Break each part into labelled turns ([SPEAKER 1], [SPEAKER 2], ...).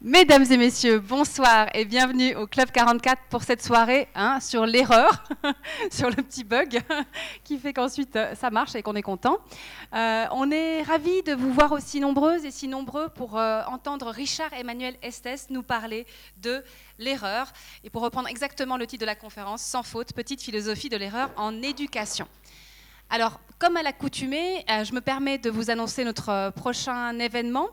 [SPEAKER 1] Mesdames et messieurs, bonsoir et bienvenue au Club 44 pour cette soirée hein, sur l'erreur, sur le petit bug qui fait qu'ensuite euh, ça marche et qu'on est content. Euh, on est ravis de vous voir aussi nombreuses et si nombreux pour euh, entendre Richard Emmanuel Estes nous parler de l'erreur et pour reprendre exactement le titre de la conférence, sans faute, petite philosophie de l'erreur en éducation. Alors, comme à l'accoutumée, je me permets de vous annoncer notre prochain événement.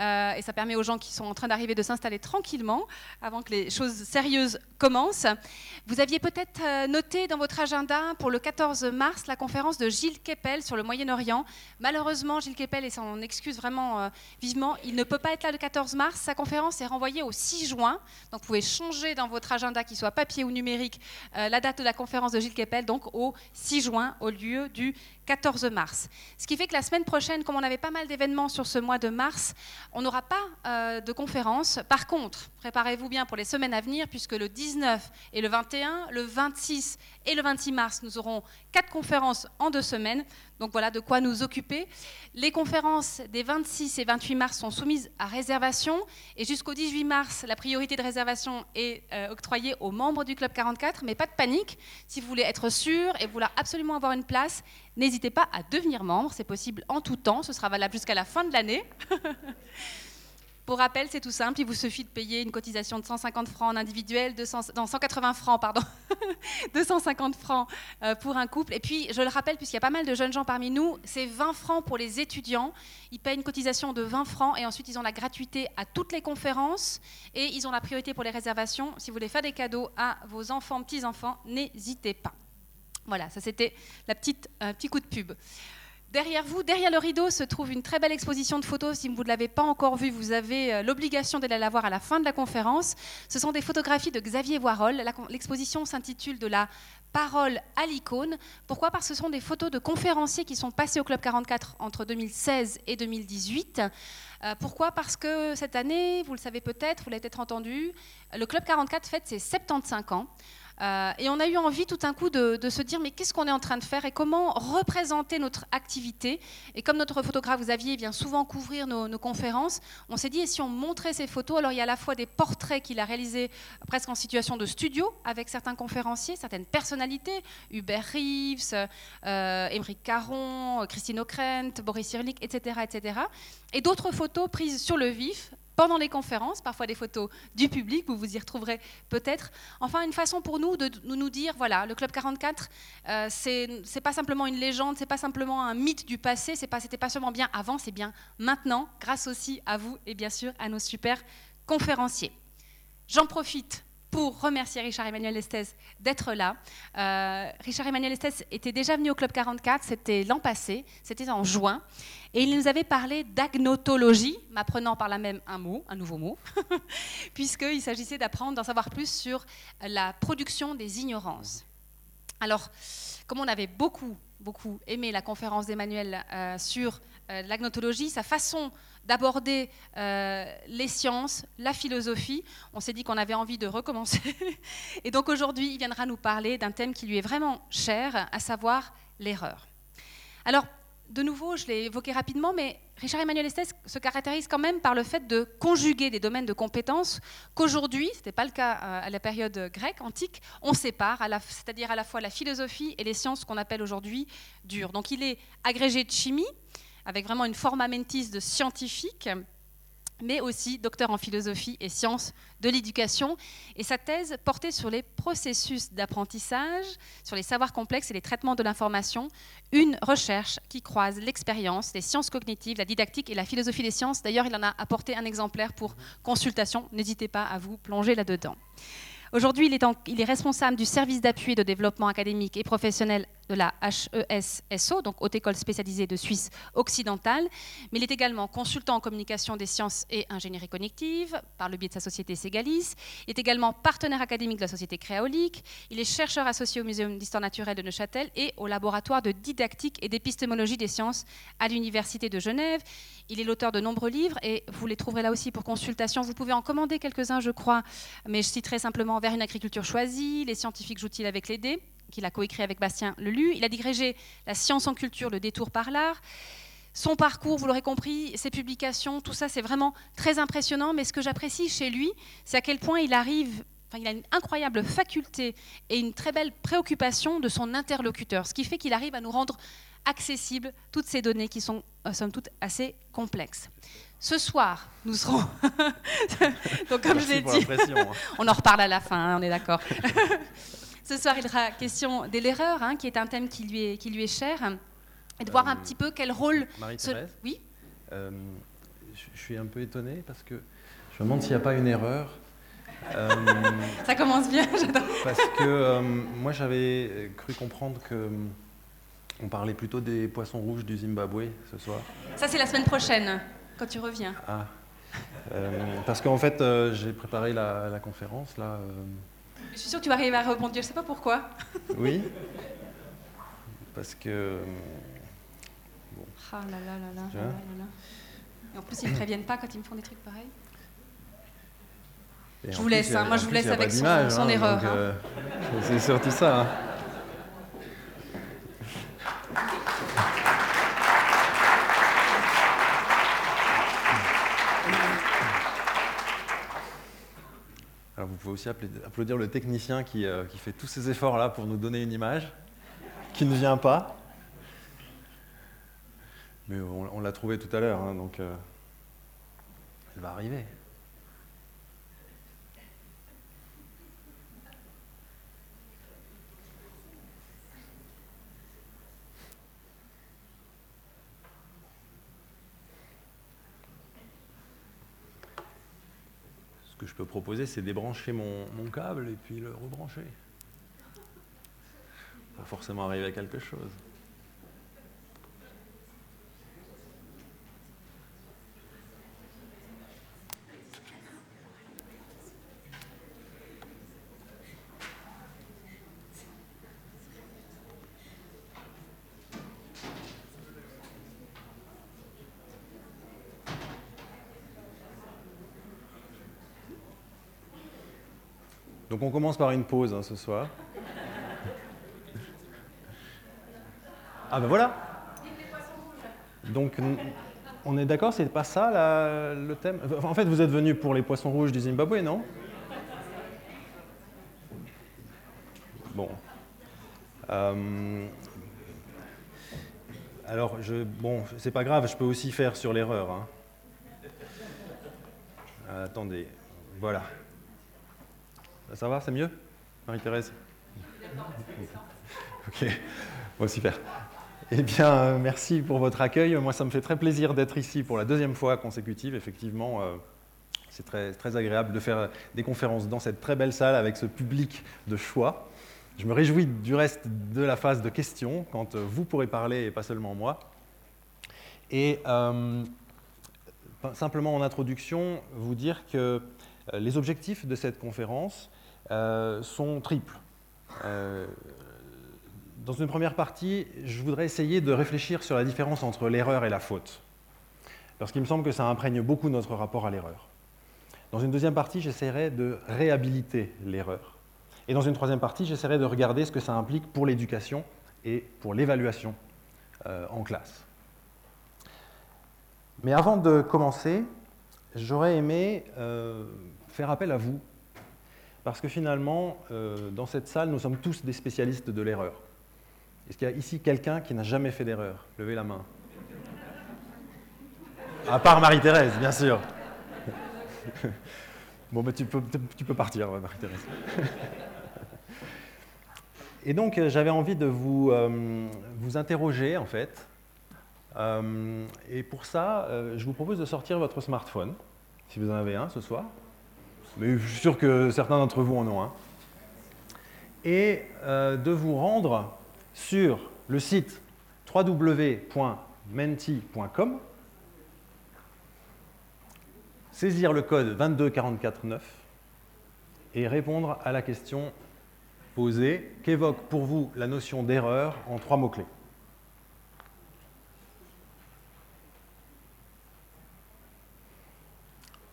[SPEAKER 1] Euh, et ça permet aux gens qui sont en train d'arriver de s'installer tranquillement avant que les choses sérieuses commencent. Vous aviez peut-être euh, noté dans votre agenda pour le 14 mars la conférence de Gilles Keppel sur le Moyen-Orient. Malheureusement, Gilles Keppel, et s'en excuse vraiment euh, vivement, il ne peut pas être là le 14 mars. Sa conférence est renvoyée au 6 juin. Donc vous pouvez changer dans votre agenda, qu'il soit papier ou numérique, la date de la conférence de Gilles Keppel, donc au 6 juin au lieu du perdu 14 mars. Ce qui fait que la semaine prochaine, comme on avait pas mal d'événements sur ce mois de mars, on n'aura pas euh, de conférence. Par contre, préparez-vous bien pour les semaines à venir, puisque le 19 et le 21, le 26 et le 26 mars, nous aurons quatre conférences en deux semaines. Donc voilà de quoi nous occuper. Les conférences des 26 et 28 mars sont soumises à réservation. Et jusqu'au 18 mars, la priorité de réservation est euh, octroyée aux membres du Club 44. Mais pas de panique. Si vous voulez être sûr et vouloir absolument avoir une place, n'hésitez pas à devenir membre. C'est possible en tout temps. Ce sera valable jusqu'à la fin de l'année. Pour rappel, c'est tout simple, il vous suffit de payer une cotisation de 150 francs en individuel, 180 francs, pardon, 250 francs euh, pour un couple. Et puis, je le rappelle, puisqu'il y a pas mal de jeunes gens parmi nous, c'est 20 francs pour les étudiants. Ils payent une cotisation de 20 francs et ensuite ils ont la gratuité à toutes les conférences et ils ont la priorité pour les réservations. Si vous voulez faire des cadeaux à vos enfants, petits-enfants, n'hésitez pas. Voilà, ça c'était la petite euh, petit coup de pub. Derrière vous, derrière le rideau, se trouve une très belle exposition de photos. Si vous ne l'avez pas encore vue, vous avez euh, l'obligation d'aller la voir à la fin de la conférence. Ce sont des photographies de Xavier Voirol. L'exposition s'intitule De la parole à l'icône. Pourquoi? Parce que ce sont des photos de conférenciers qui sont passés au Club 44 entre 2016 et 2018. Euh, pourquoi? Parce que cette année, vous le savez peut-être, vous l'avez peut-être entendu, le Club 44 fête ses 75 ans. Euh, et on a eu envie tout d'un coup de, se dire mais qu'est-ce qu'on est en train de faire et comment représenter notre activité. Et comme notre photographe Xavier vient souvent couvrir nos, conférences, on s'est dit et si on montrait ces photos Alors il y a à la fois des portraits qu'il a réalisés presque en situation de studio avec certains conférenciers, certaines personnalités, Hubert Reeves, euh, Émeric Caron, Christine O'Krent, Boris Cyrulnik, etc., etc. Et d'autres photos prises sur le vif pendant les conférences, parfois des photos du public, vous vous y retrouverez peut-être. Enfin, une façon pour nous de nous dire, voilà, le Club 44, euh, c'est pas simplement une légende, c'est pas simplement un mythe du passé, c'est pas, c'était pas seulement bien avant, c'est bien maintenant, grâce aussi à vous et bien sûr à nos super conférenciers. J'en profite pour remercier Richard Emmanuel Estes d'être là. Euh, Richard Emmanuel Estes était déjà venu au Club 44, c'était l'an passé, c'était en juin, et il nous avait parlé d'agnotologie, m'apprenant par là même un mot, un nouveau mot, puisqu'il s'agissait d'apprendre, d'en savoir plus sur la production des ignorances. Alors, comme on avait beaucoup, beaucoup aimé la conférence d'Emmanuel euh, sur euh, l'agnotologie, sa façon d'aborder euh, les sciences, la philosophie. On s'est dit qu'on avait envie de recommencer. Et donc aujourd'hui, il viendra nous parler d'un thème qui lui est vraiment cher, à savoir l'erreur. Alors, de nouveau, je l'ai évoqué rapidement, mais Richard Emmanuel Estes se caractérise quand même par le fait de conjuguer des domaines de compétences qu'aujourd'hui, ce n'était pas le cas euh, à la période grecque, antique, on sépare, c'est-à-dire à la fois la philosophie et les sciences qu'on appelle aujourd'hui dures. Donc il est agrégé de chimie, avec vraiment une forma mentis de scientifique, mais aussi docteur en philosophie et sciences de l'éducation. Et sa thèse portait sur les processus d'apprentissage, sur les savoirs complexes et les traitements de l'information, une recherche qui croise l'expérience, les sciences cognitives, la didactique et la philosophie des sciences. D'ailleurs, il en a apporté un exemplaire pour consultation. N'hésitez pas à vous plonger là-dedans. Aujourd'hui, il, il, est responsable du service d'appui de développement académique et professionnel de la HESSO, donc Haute École spécialisée de Suisse occidentale, mais il est également consultant en communication des sciences et ingénierie cognitive par le biais de sa société Segalis. Il est également partenaire académique de la société Créaolique. Il est chercheur associé au Muséum d'histoire naturelle de Neuchâtel et au laboratoire de didactique et d'épistémologie des sciences à l'Université de Genève. Il est l'auteur de nombreux livres et vous les trouverez là aussi pour consultation. Vous pouvez en commander quelques-uns, je crois, mais je citerai simplement Vers une agriculture choisie, Les scientifiques jouent-ils avec les dés? Qu'il a coécrit avec Bastien Lelu. Il a dirigé La science en culture, le détour par l'art. son parcours, vous l'aurez compris, ses publications, tout ça, c'est vraiment très impressionnant. Mais ce que j'apprécie chez lui, c'est à quel point il arrive il a une incroyable faculté et une très belle préoccupation de son interlocuteur, ce qui fait qu'il arrive à nous rendre accessibles toutes ces données qui sont, euh, somme toute, assez complexes. Ce soir, nous serons. Donc, comme je l'ai dit, hein. on en reparle à la fin, hein, on est d'accord. Ce soir, il sera question de l'erreur, hein, qui est un thème qui lui est, qui lui est cher, et de voir un euh, petit peu quel rôle.
[SPEAKER 2] Marie-Thérèse Oui euh, Je suis un peu étonné parce que je me demande s'il n'y a pas une erreur.
[SPEAKER 1] Euh, Ça commence bien,
[SPEAKER 2] j'adore. Parce que moi, j'avais cru comprendre que. On parlait plutôt des poissons rouges du Zimbabwe ce soir.
[SPEAKER 1] Ça, c'est la semaine prochaine quand tu reviens
[SPEAKER 2] Ah. Parce qu'en fait, j'ai préparé la, conférence là. Euh.
[SPEAKER 1] Je suis sûre que tu vas arriver à répondre. Je ne sais pas pourquoi.
[SPEAKER 2] oui. Parce que.
[SPEAKER 1] Bon. Ah là là là là, là, Et en plus, ils ne préviennent pas quand ils me font des trucs pareils. je vous laisse, hein. moi je vous laisse avec son, hein, erreur. Hein.
[SPEAKER 2] C'est surtout ça. vous pouvez aussi applaudir le technicien euh, qui, fait tous ces efforts-là pour nous donner une image, qui ne vient pas. Mais on, l'a trouvé tout à l'heure, hein, donc euh, elle va arriver. Je peux proposer, c'est débrancher mon, câble et puis le rebrancher. Pas forcément arriver à quelque chose. Donc on commence par une pause hein, ce soir. Ah ben voilà. Donc on est d'accord, c'est pas ça le thème? En fait, vous êtes venu pour les poissons rouges du Zimbabwe, non? Bon. Euh, alors, je, bon, c'est pas grave, je peux aussi faire sur l'erreur. Hein. Attendez, voilà. Ça va, c'est mieux? Marie-Thérèse? Ok, bon, super. Eh bien, euh, merci pour votre accueil. Moi, ça me fait très plaisir d'être ici pour la deuxième fois consécutive. Effectivement, euh, c'est très, très agréable de faire des conférences dans cette très belle salle avec ce public de choix. Je me réjouis du reste de la phase de questions, quand euh, vous pourrez parler et pas seulement moi. Et simplement en introduction, vous dire que les objectifs de cette conférence euh, sont triples. Euh, dans une première partie, je voudrais essayer de réfléchir sur la différence entre l'erreur et la faute, parce qu'il me semble que ça imprègne beaucoup notre rapport à l'erreur. Dans une deuxième partie, j'essaierai de réhabiliter l'erreur. Et dans une troisième partie, j'essaierai de regarder ce que ça implique pour l'éducation et pour l'évaluation euh, en classe. Mais avant de commencer, j'aurais aimé faire appel à vous parce que finalement, euh, dans cette salle, nous sommes tous des spécialistes de l'erreur. Est-ce qu'il y a ici quelqu'un qui n'a jamais fait d'erreur? Levez la main. À part Marie-Thérèse, bien sûr. bon, mais tu peux, tu peux partir, Marie-Thérèse. Et donc, euh, j'avais envie de vous, euh, vous interroger, en fait. et pour ça, je vous propose de sortir votre smartphone, si vous en avez un ce soir mais je suis sûr que certains d'entre vous en ont un, et euh, de vous rendre sur le site www.menti.com, saisir le code 22449 et répondre à la question posée qu'évoque pour vous la notion d'erreur en trois mots-clés.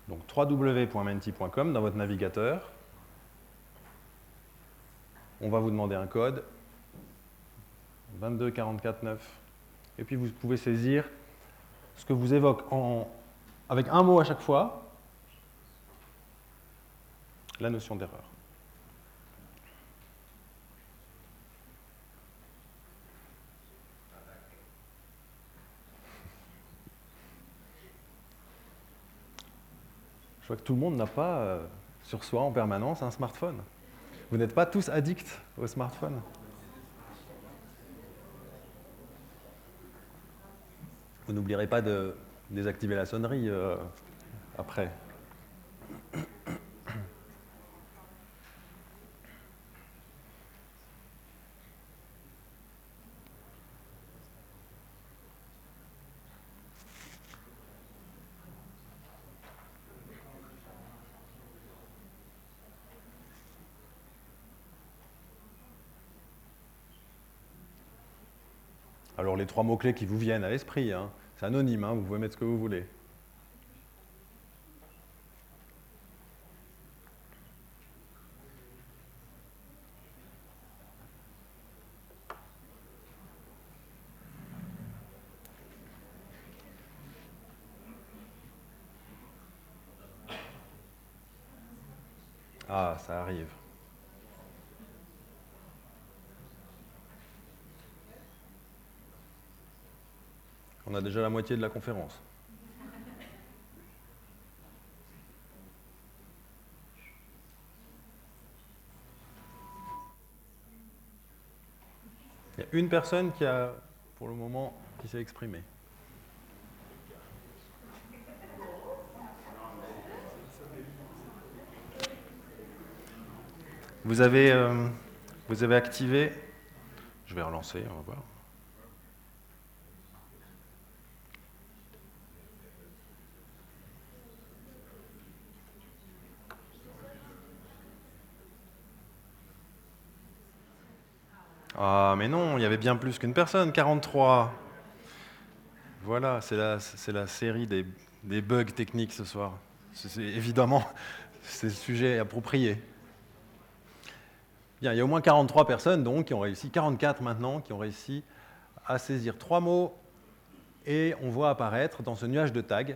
[SPEAKER 2] Donc www.menti.com dans votre navigateur. On va vous demander un code 22449 et puis vous pouvez saisir ce que vous évoque avec un mot à chaque fois la notion d'erreur. Je vois que tout le monde n'a pas euh, sur soi en permanence un smartphone. Vous n'êtes pas tous addicts au smartphone. Vous n'oublierez pas de désactiver la sonnerie euh, après. Trois mots-clés qui vous viennent à l'esprit, hein, c'est anonyme, hein, vous pouvez mettre ce que vous voulez. Déjà la moitié de la conférence. Il y a une personne qui a, pour le moment, qui s'est exprimée. Vous avez, euh, vous avez activé, je vais relancer, on va voir. Ah, mais non, il y avait bien plus qu'une personne, 43. Voilà, c'est la, série des, bugs techniques ce soir. C'est, évidemment, c'est le sujet approprié. Bien, il y a au moins 43 personnes donc qui ont réussi, 44 maintenant, qui ont réussi à saisir trois mots et on voit apparaître dans ce nuage de tags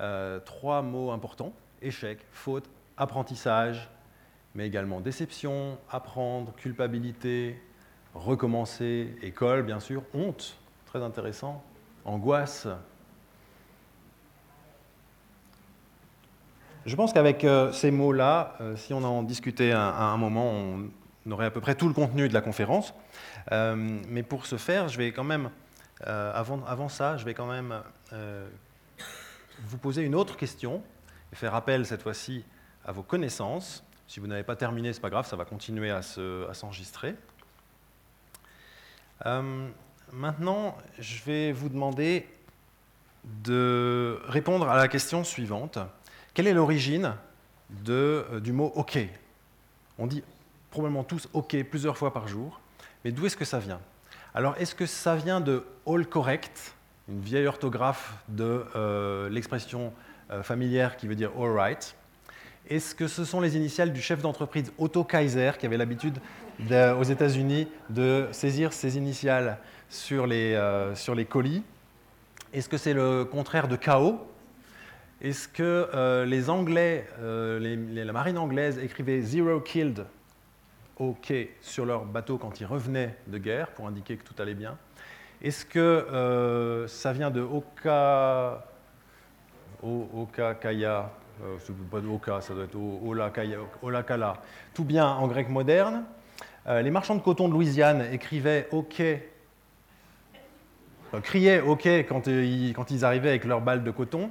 [SPEAKER 2] euh, trois mots importants échec, faute, apprentissage, mais également déception, apprendre, culpabilité, recommencer, école, bien sûr, honte, très intéressant, angoisse. Je pense qu'avec euh, ces mots-là, euh, si on en discutait à, un moment, on aurait à peu près tout le contenu de la conférence. Euh, mais pour ce faire, je vais quand même, avant, ça, je vais quand même vous poser une autre question et faire appel cette fois-ci à vos connaissances. Si vous n'avez pas terminé, ce n'est pas grave, ça va continuer à s'enregistrer. Euh, maintenant, je vais vous demander de répondre à la question suivante. Quelle est l'origine euh, du mot OK? On dit probablement tous OK plusieurs fois par jour, mais d'où est-ce que ça vient? Alors, est-ce que ça vient de all correct, une vieille orthographe de euh, l'expression familière qui veut dire all right Est-ce que ce sont les initiales du chef d'entreprise Otto Kaiser qui avait l'habitude aux États-Unis de saisir ses initiales sur les, euh, sur les colis? Est-ce que c'est le contraire de chaos Est-ce que euh, les Anglais, euh, la marine anglaise écrivait Zero Killed quai sur leur bateau quand ils revenaient de guerre pour indiquer que tout allait bien? Est-ce que ça vient de Oka, Oka Kaya pas de Oka, ça doit être Olakala, tout bien en grec moderne. Euh, les marchands de coton de Louisiane écrivaient OK, criaient OK quand ils, arrivaient avec leurs balles de coton,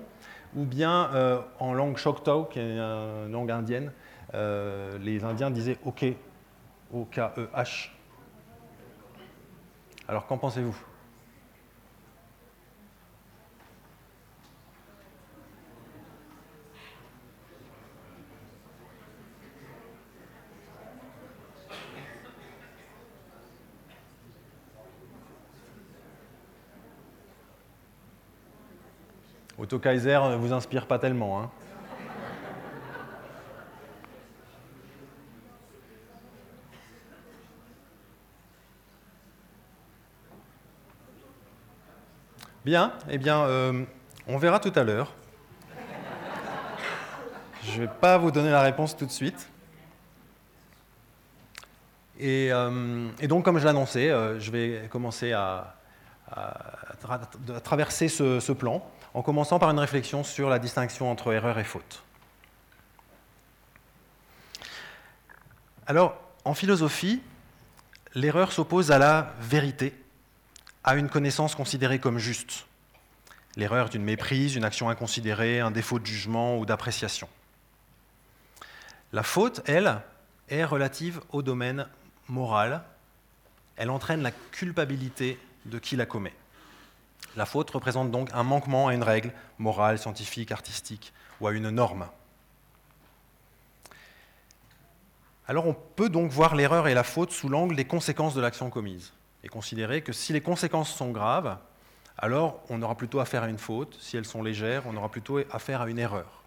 [SPEAKER 2] ou bien euh, en langue Choctaw, qui est une langue indienne, euh, les Indiens disaient OK, O-K-E-H. Alors qu'en pensez-vous? Otto Kaiser ne vous inspire pas tellement. Hein. Bien, eh bien, euh, On verra tout à l'heure. Je ne vais pas vous donner la réponse tout de suite. Et, euh, donc, comme je l'annonçais, euh, je vais commencer à, traverser ce, plan en commençant par une réflexion sur la distinction entre erreur et faute. Alors, en philosophie, l'erreur s'oppose à la vérité, à une connaissance considérée comme juste. L'erreur est une méprise, une action inconsidérée, un défaut de jugement ou d'appréciation. La faute, elle, est relative au domaine moral. Elle entraîne la culpabilité de qui la commet. La faute représente donc un manquement à une règle morale, scientifique, artistique ou à une norme. Alors on peut donc voir l'erreur et la faute sous l'angle des conséquences de l'action commise et considérer que si les conséquences sont graves, alors on aura plutôt affaire à une faute, si elles sont légères, on aura plutôt affaire à une erreur.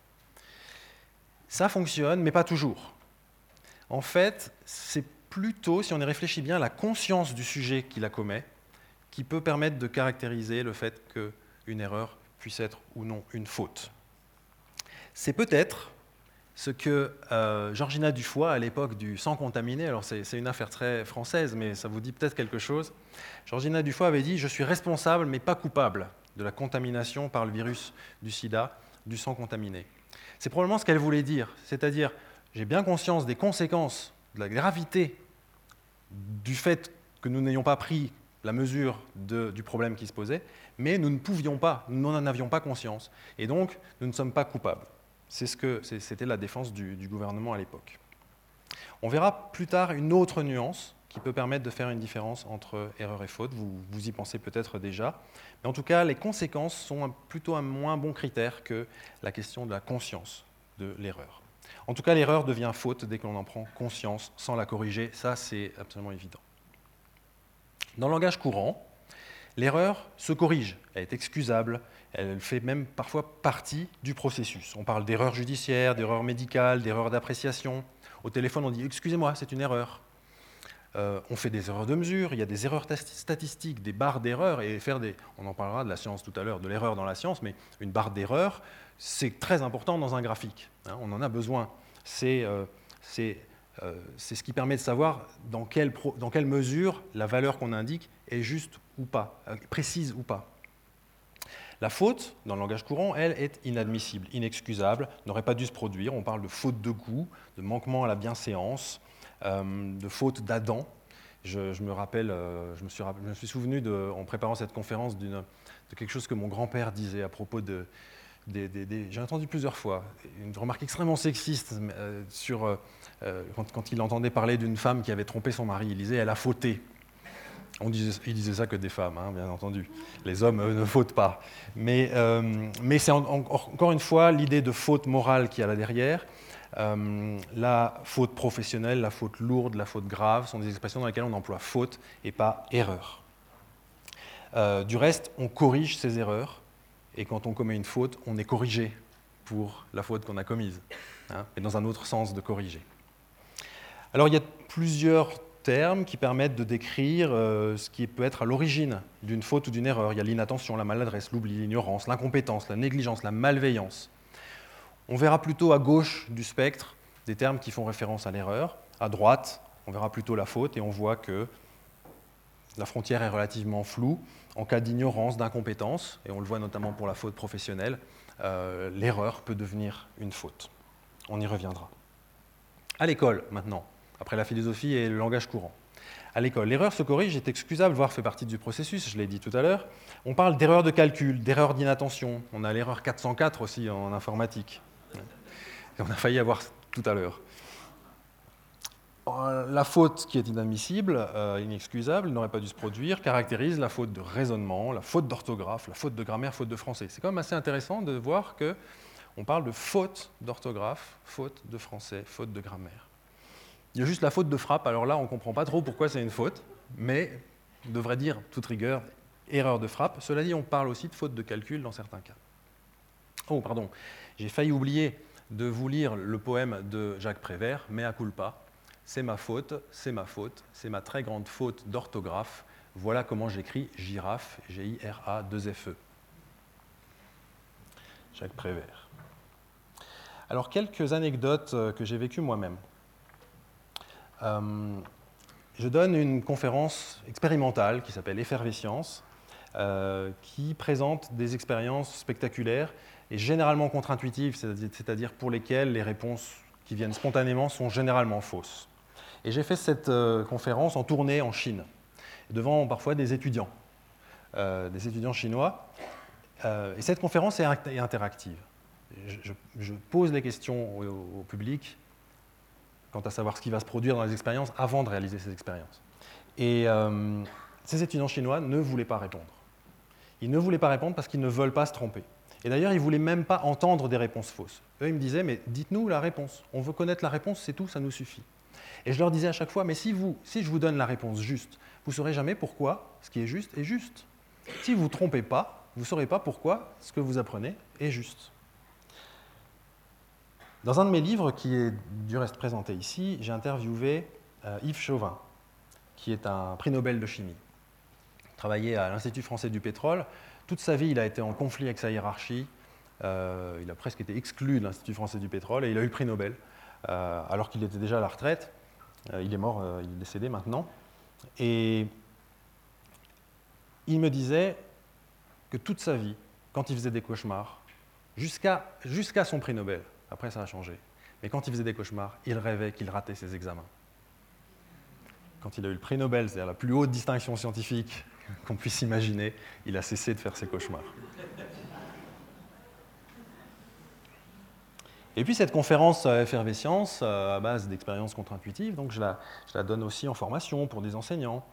[SPEAKER 2] Ça fonctionne, mais pas toujours. En fait, c'est plutôt, si on y réfléchit bien, la conscience du sujet qui la commet qui peut permettre de caractériser le fait qu'une erreur puisse être ou non une faute. C'est peut-être ce que euh, Georgina Dufoy, à l'époque du sang contaminé, alors c'est une affaire très française, mais ça vous dit peut-être quelque chose, Georgina Dufoy avait dit « Je suis responsable, mais pas coupable de la contamination par le virus du sida du sang contaminé ». C'est probablement ce qu'elle voulait dire, c'est-à-dire j'ai bien conscience des conséquences, de la gravité du fait que nous n'ayons pas pris la mesure du problème qui se posait, mais nous ne pouvions pas, nous n'en avions pas conscience, et donc nous ne sommes pas coupables. C'était la défense du, gouvernement à l'époque. On verra plus tard une autre nuance qui peut permettre de faire une différence entre erreur et faute. Vous, vous y pensez peut-être déjà. Mais en tout cas, les conséquences sont plutôt un moins bon critère que la question de la conscience de l'erreur. En tout cas, l'erreur devient faute dès qu'on en prend conscience sans la corriger. Ça, c'est absolument évident. Dans le langage courant, l'erreur se corrige, elle est excusable, elle fait même parfois partie du processus. On parle d'erreur judiciaire, d'erreur médicale, d'erreur d'appréciation. Au téléphone, on dit Excusez-moi, c'est une erreur. Euh, on fait des erreurs de mesure, il y a des erreurs statistiques, des barres d'erreur, et faire des. On en parlera de la science tout à l'heure, de l'erreur dans la science, mais une barre d'erreur, c'est très important dans un graphique. Hein, on en a besoin. Euh, euh, c'est ce qui permet de savoir dans quelle, dans quelle mesure la valeur qu'on indique est juste ou pas, précise ou pas. La faute, dans le langage courant, elle est inadmissible, inexcusable, n'aurait pas dû se produire. On parle de faute de goût, de manquement à la bienséance, euh, de faute d'Adam. Je, me rappelle, euh, je, me suis, souvenu, en préparant cette conférence, de quelque chose que mon grand-père disait à propos de. J'ai entendu plusieurs fois une remarque extrêmement sexiste euh, sur quand, quand, il entendait parler d'une femme qui avait trompé son mari. Il disait elle a fauté. On disait, il disait ça que des femmes, hein, bien entendu. Les hommes ne fautent pas. Mais, mais c'est encore une fois l'idée de faute morale qui a là derrière. Euh, la faute professionnelle, la faute lourde, la faute grave sont des expressions dans lesquelles on emploie faute et pas erreur. Euh, du reste, on corrige ces erreurs, et quand on commet une faute, on est corrigé pour la faute qu'on a commise, hein, et dans un autre sens de corriger. Alors il y a plusieurs termes qui permettent de décrire euh, ce qui peut être à l'origine d'une faute ou d'une erreur. Il y a l'inattention, la maladresse, l'oubli, l'ignorance, l'incompétence, la négligence, la malveillance. On verra plutôt à gauche du spectre des termes qui font référence à l'erreur. À droite, on verra plutôt la faute et on voit que la frontière est relativement floue. En cas d'ignorance, d'incompétence, et on le voit notamment pour la faute professionnelle, euh, l'erreur peut devenir une faute. On y reviendra. À l'école, maintenant, après la philosophie et le langage courant. À l'école, l'erreur se corrige, est excusable, voire fait partie du processus, je l'ai dit tout à l'heure. On parle d'erreur de calcul, d'erreur d'inattention. On a l'erreur 404 aussi en informatique on a failli avoir tout à l'heure. Euh, la faute qui est inadmissible, euh, inexcusable, n'aurait pas dû se produire, caractérise la faute de raisonnement, la faute d'orthographe, la faute de grammaire, faute de français. C'est quand même assez intéressant de voir que on parle de faute d'orthographe, faute de français, faute de grammaire. Il y a juste la faute de frappe, alors là on ne comprend pas trop pourquoi c'est une faute, mais on devrait dire, toute rigueur, erreur de frappe. Cela dit, on parle aussi de faute de calcul dans certains cas. Oh, pardon, j'ai failli oublier de vous lire le poème de Jacques Prévert, Mea culpa. C'est ma faute, c'est ma faute, c'est ma très grande faute d'orthographe. Voilà comment j'écris girafe, G-I-R-A, 2 F-E. Jacques Prévert. Alors, quelques anecdotes euh, que j'ai vécues moi-même. Euh, je donne une conférence expérimentale qui s'appelle Effervescience, euh, qui présente des expériences spectaculaires et généralement contre-intuitives, c'est-à-dire pour lesquelles les réponses qui viennent spontanément sont généralement fausses. Et j'ai fait cette conférence en tournée en Chine, devant parfois des étudiants, des étudiants chinois. et cette conférence est interactive je, pose les questions au, public quant à savoir ce qui va se produire dans les expériences avant de réaliser ces expériences. Et euh, ces étudiants chinois ne voulaient pas répondre. Ils ne voulaient pas répondre parce qu'ils ne veulent pas se tromper. Et d'ailleurs, ils ne voulaient même pas entendre des réponses fausses. Eux, ils me disaient, mais dites-nous la réponse. On veut connaître la réponse, c'est tout, ça nous suffit. Et je leur disais à chaque fois, mais si, vous, si je vous donne la réponse juste, vous ne saurez jamais pourquoi ce qui est juste est juste. Si vous ne trompez pas, vous ne saurez pas pourquoi ce que vous apprenez est juste. Dans un de mes livres, qui est du reste présenté ici, j'ai interviewé euh, Yves Chauvin, qui est un prix Nobel de chimie. Il travaillait à l'Institut français du pétrole. Toute sa vie, il a été en conflit avec sa hiérarchie. Euh, il a presque été exclu de l'Institut français du pétrole et il a eu le prix Nobel, euh, alors qu'il était déjà à la retraite. il est mort, il est décédé maintenant. Et il me disait que toute sa vie, quand il faisait des cauchemars, jusqu'à son prix Nobel, après, ça a changé. Mais quand il faisait des cauchemars, il rêvait qu'il ratait ses examens. Quand il a eu le prix Nobel, c'est-à-dire la plus haute distinction scientifique qu'on puisse imaginer, il a cessé de faire ses cauchemars. Et puis cette conférence à effervescence, euh, à base d'expériences contre-intuitives, donc je la, donne aussi en formation pour des enseignants.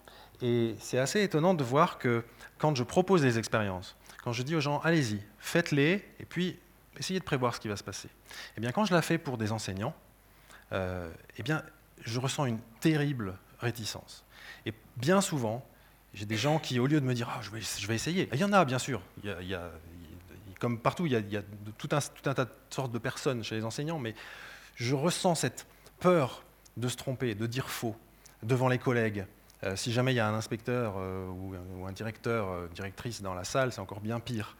[SPEAKER 2] Et c'est assez étonnant de voir que quand je propose des expériences, quand je dis aux gens, allez-y, faites-les, et puis Essayez de prévoir ce qui va se passer. Eh bien, quand je la fais pour des enseignants, euh, eh bien, je ressens une terrible réticence. Et bien souvent, j'ai des gens qui, au lieu de me dire ah, je, vais, essayer, il y en a bien sûr, comme partout, il y a, tout, un, tas de sortes de personnes chez les enseignants, mais je ressens cette peur de se tromper, de dire faux devant les collègues. Euh, si jamais il y a un inspecteur euh, ou, un directeur, directrice dans la salle, c'est encore bien pire.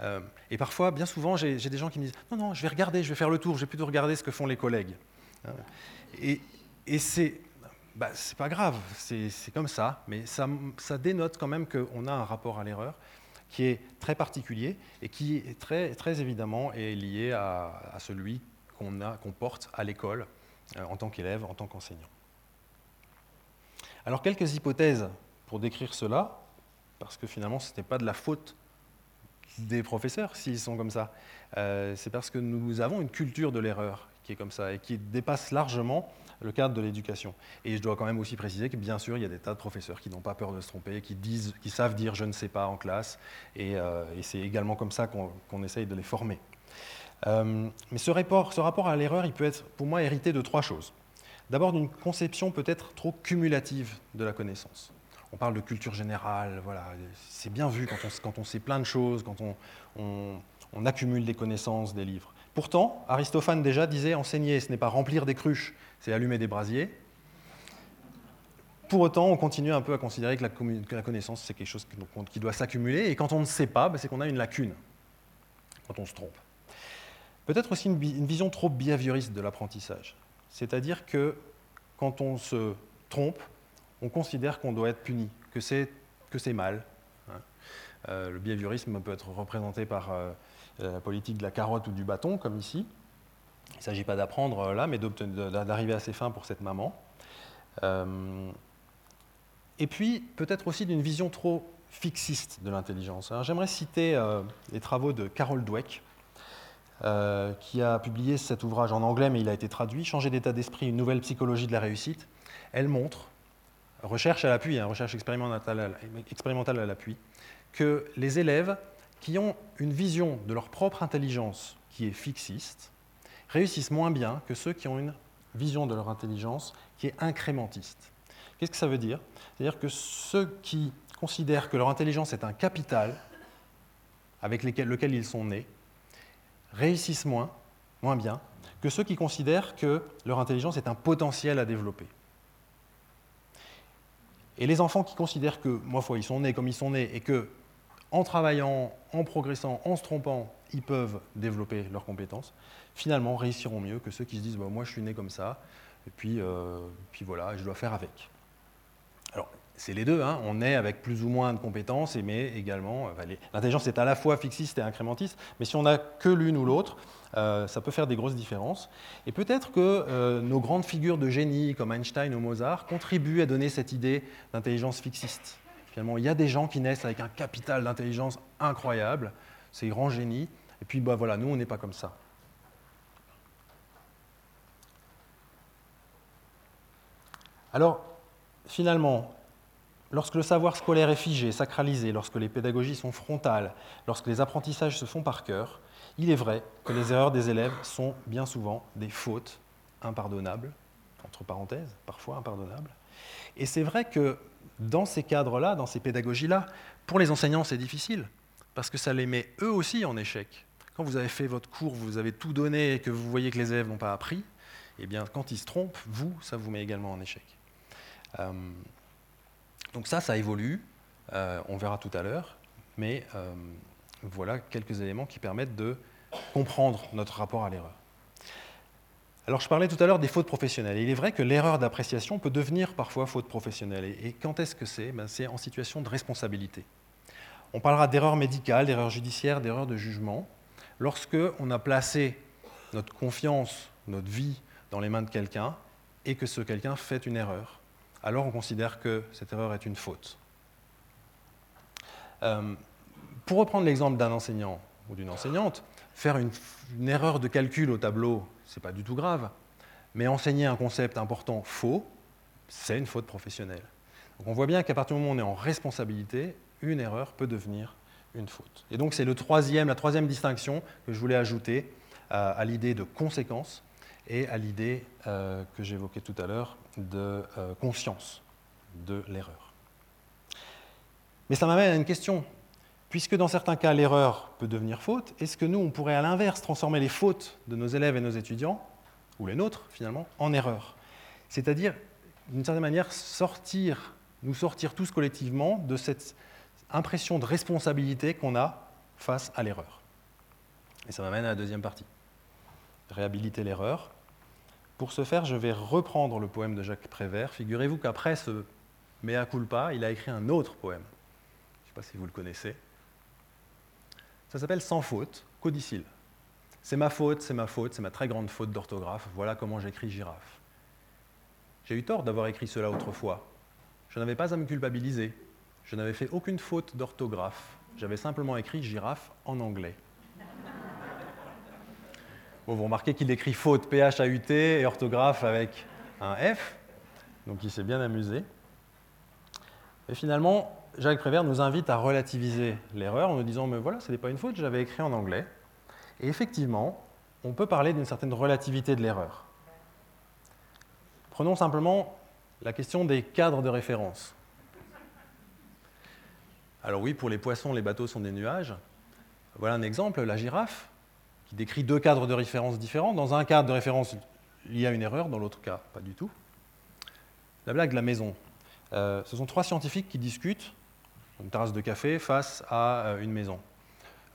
[SPEAKER 2] Euh, et parfois, bien souvent, j'ai des gens qui me disent Non, non, je vais regarder, je vais faire le tour, je vais plutôt regarder ce que font les collègues. Euh, et, et. Bah, c'est pas grave, c'est comme ça, mais ça, dénote quand même qu'on a un rapport à l'erreur qui est très particulier et qui est très, très évidemment est lié à, celui qu'on qu'on porte à l'école euh, en tant qu'élève, en tant qu'enseignant. Alors quelques hypothèses pour décrire cela, parce que finalement ce n'était pas de la faute des professeurs s'ils sont comme ça. Euh, c'est parce que nous avons une culture de l'erreur qui est comme ça et qui dépasse largement le cadre de l'éducation. Et je dois quand même aussi préciser que bien sûr, il y a des tas de professeurs qui n'ont pas peur de se tromper, qui, disent, qui savent dire je ne sais pas en classe, et, euh, c'est également comme ça qu'on essaye de les former. Euh, mais ce rapport, ce rapport à l'erreur, il peut être pour moi hérité de trois choses. D'abord d'une conception peut-être trop cumulative de la connaissance on parle de culture générale, voilà, c'est bien vu quand on, sait plein de choses, quand on, accumule des connaissances, des livres. Pourtant, Aristophane déjà disait enseigner, ce n'est pas remplir des cruches, c'est allumer des brasiers. Pour autant, on continue un peu à considérer que la, connaissance, c'est quelque chose qui, doit s'accumuler, et quand on ne sait pas, ben, c'est qu'on a une lacune, quand on se trompe. Peut-être aussi une, une vision trop behavioriste de l'apprentissage, c'est-à-dire que quand on se trompe, on considère qu'on doit être puni, que c'est, mal. Hein. Euh, le behaviorisme peut être représenté par euh, la politique de la carotte ou du bâton, comme ici. Il ne s'agit pas d'apprendre euh, là, mais d'arriver à ses fins pour cette maman. et puis, peut-être aussi d'une vision trop fixiste de l'intelligence. J'aimerais citer les travaux de Carol Dweck, qui a publié cet ouvrage en anglais, mais il a été traduit, Changer d'état d'esprit, une nouvelle psychologie de la réussite. Elle montre recherche à l'appui, hein, recherche expérimentale, à l'appui, que les élèves qui ont une vision de leur propre intelligence qui est fixiste réussissent moins bien que ceux qui ont une vision de leur intelligence qui est incrémentiste. Qu'est-ce que ça veut dire? C'est-à-dire que ceux qui considèrent que leur intelligence est un capital avec lequel ils sont nés réussissent moins bien que ceux qui considèrent que leur intelligence est un potentiel à développer. Et les enfants qui considèrent que, moi, foi, ils sont nés comme ils sont nés, et que, en travaillant, en progressant, en se trompant, ils peuvent développer leurs compétences, finalement réussiront mieux que ceux qui se disent bah, moi je suis né comme ça, et puis, euh, puis voilà, je dois faire avec. Alors, c'est les deux, hein. on est avec plus ou moins de compétences, mais également, l'intelligence est à la fois fixiste et incrémentiste, mais si on n'a que l'une ou l'autre, euh, ça peut faire des grosses différences. Et peut-être que euh, nos grandes figures de génie, comme Einstein ou Mozart, contribuent à donner cette idée d'intelligence fixiste. Finalement, il y a des gens qui naissent avec un capital d'intelligence incroyable, ces grands génies, et puis bah, voilà, nous, on n'est pas comme ça. Alors, finalement, lorsque le savoir scolaire est figé, sacralisé, lorsque les pédagogies sont frontales, lorsque les apprentissages se font par cœur, il est vrai que les erreurs des élèves sont bien souvent des fautes impardonnables, entre parenthèses, parfois impardonnables. Et c'est vrai que dans ces cadres-là, dans ces pédagogies-là, pour les enseignants, c'est difficile, parce que ça les met eux aussi en échec. Quand vous avez fait votre cours, vous avez tout donné et que vous voyez que les élèves n'ont pas appris, eh bien, quand ils se trompent, vous, ça vous met également en échec. Euh, donc ça, ça évolue, euh, on verra tout à l'heure, mais euh, voilà quelques éléments qui permettent de comprendre notre rapport à l'erreur. Alors je parlais tout à l'heure des fautes professionnelles. il est vrai que l'erreur d'appréciation peut devenir parfois faute professionnelle. Et, quand est-ce que c'est? Ben, C'est en situation de responsabilité. On parlera d'erreur médicale, d'erreur judiciaire, d'erreur de jugement. Lorsque on a placé notre confiance, notre vie dans les mains de quelqu'un et que ce quelqu'un fait une erreur, alors on considère que cette erreur est une faute. Euh, pour reprendre l'exemple d'un enseignant ou d'une enseignante, faire une, erreur de calcul au tableau, ce n'est pas du tout grave. Mais enseigner un concept important faux, c'est une faute professionnelle. Donc on voit bien qu'à partir du moment où on est en responsabilité, une erreur peut devenir une faute. Et donc c'est le troisième, la troisième distinction que je voulais ajouter euh, à, l'idée de conséquence et à l'idée euh, que j'évoquais tout à l'heure de euh, conscience de l'erreur. Mais ça m'amène à une question Puisque dans certains cas, l'erreur peut devenir faute, est-ce que nous, on pourrait à l'inverse transformer les fautes de nos élèves et nos étudiants, ou les nôtres finalement, en erreurs? C'est-à-dire, d'une certaine manière, sortir, nous sortir tous collectivement de cette impression de responsabilité qu'on a face à l'erreur. Et ça m'amène à la deuxième partie. Réhabiliter l'erreur. Pour ce faire, je vais reprendre le poème de Jacques Prévert. Figurez-vous qu'après ce Mea culpa, il a écrit un autre poème. Je ne sais pas si vous le connaissez. Ça s'appelle Sans faute, codicile. C'est ma faute, c'est ma faute, c'est ma très grande faute d'orthographe. Voilà comment j'écris girafe. J'ai eu tort d'avoir écrit cela autrefois. Je n'avais pas à me culpabiliser. Je n'avais fait aucune faute d'orthographe. J'avais simplement écrit girafe en anglais. vous remarquez qu'il écrit faute P-H-A-U-T et orthographe avec un F. Donc il s'est bien amusé. Et finalement, Jacques Prévert nous invite à relativiser l'erreur en nous disant Mais voilà, ce n'est pas une faute, j'avais écrit en anglais. Et effectivement, on peut parler d'une certaine relativité de l'erreur. Prenons simplement la question des cadres de référence. Alors oui, pour les poissons, les bateaux sont des nuages. Voilà un exemple, la girafe, qui décrit deux cadres de référence différents. Dans un cadre de référence, il y a une erreur, dans l'autre cas, pas du tout. La blague de la maison. Euh, ce sont trois scientifiques qui discutent une terrasse de café face à euh, une maison.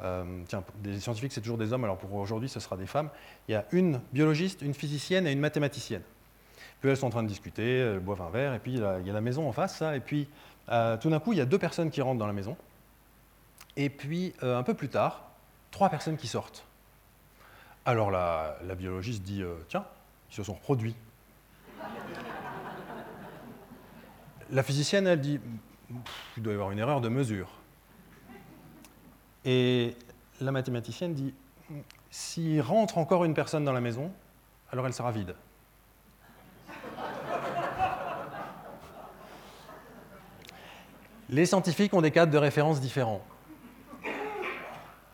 [SPEAKER 2] Euh, tiens, des scientifiques, c'est toujours des hommes, alors pour aujourd'hui, ce sera des femmes. Il y a une biologiste, une physicienne et une mathématicienne. Puis elles sont en train de discuter, elles boivent un verre, et puis il y a la maison en face, ça, et puis euh, tout d'un coup, il y a deux personnes qui rentrent dans la maison, et puis un peu plus tard, trois personnes qui sortent. Alors la, la biologiste dit Tiens, ils se sont reproduits. La physicienne, elle dit il doit y avoir une erreur de mesure. Et la mathématicienne dit, s'il rentre encore une personne dans la maison, alors elle sera vide. Les scientifiques ont des cadres de référence différents.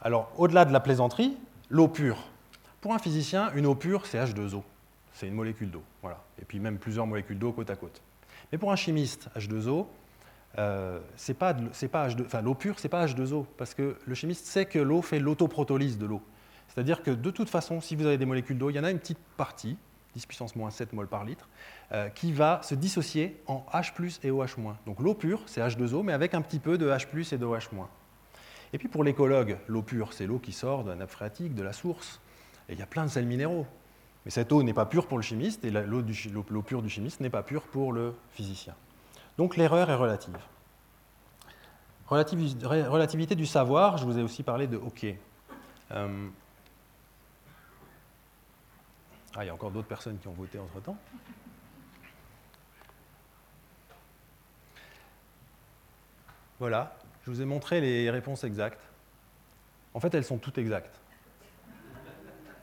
[SPEAKER 2] Alors, au-delà de la plaisanterie, l'eau pure. Pour un physicien, une eau pure, c'est H2O. C'est une molécule d'eau. Voilà. Et puis même plusieurs molécules d'eau côte à côte. Mais pour un chimiste, H2O, euh, c'est pas, pas H2, enfin, l'eau pure, c'est pas H2O, parce que le chimiste sait que l'eau fait l'autoprotolyse de l'eau. C'est-à-dire que de toute façon, si vous avez des molécules d'eau, il y en a une petite partie, 10 puissance moins 7 mol par litre, euh, qui va se dissocier en H et OH-. Donc l'eau pure, c'est H2O, mais avec un petit peu de H et de. Et puis pour l'écologue, l'eau pure, c'est l'eau qui sort de la nappe phréatique, de la source. Et il y a plein de sels minéraux. Mais cette eau n'est pas pure pour le chimiste, et l'eau pure du chimiste n'est pas pure pour le physicien. Donc l'erreur est relative. Relativité du savoir, je vous ai aussi parlé de OK. Euh, ah, il y a encore d'autres personnes qui ont voté entre-temps. Voilà, je vous ai montré les réponses exactes. En fait, elles sont toutes exactes.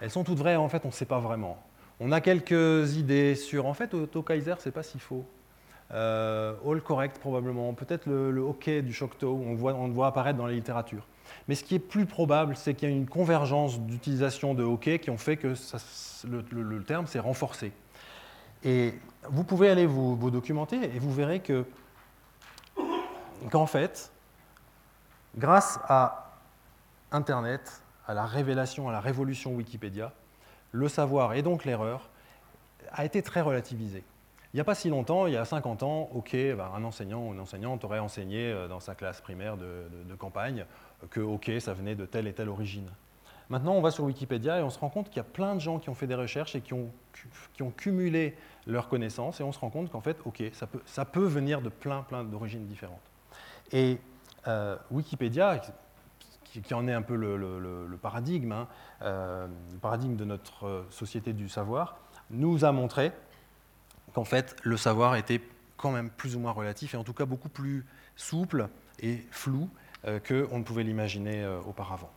[SPEAKER 2] Elles sont toutes vraies, en fait, on ne sait pas vraiment. On a quelques idées sur, en fait, Otto Kaiser, c'est pas si faux. Euh, all correct, probablement. Peut-être le, hockey du Choctaw, on, on le voit apparaître dans la littérature. Mais ce qui est plus probable, c'est qu'il y a une convergence d'utilisation de hockey qui ont fait que le, terme s'est renforcé. Et vous pouvez aller vous, vous documenter et vous verrez que qu'en fait, grâce à Internet, à la révélation, à la révolution Wikipédia, le savoir et donc l'erreur a été très relativisé. Il n'y a pas si longtemps, il y a 50 ans, ok, ben, un enseignant ou une enseignante aurait enseigné euh, dans sa classe primaire de, campagne que ok, ça venait de telle et telle origine. Maintenant, on va sur Wikipédia et on se rend compte qu'il y a plein de gens qui ont fait des recherches et qui ont, cumulé leurs connaissances et on se rend compte qu'en fait, ok, ça peut, venir de plein, plein d'origines différentes. Et euh, Wikipédia, qui, en est un peu le, paradigme, hein, euh, le paradigme de notre euh, société du savoir, nous a montré qu'en fait, le savoir était quand même plus ou moins relatif, et en tout cas beaucoup plus souple et flou qu'on ne pouvait l'imaginer auparavant.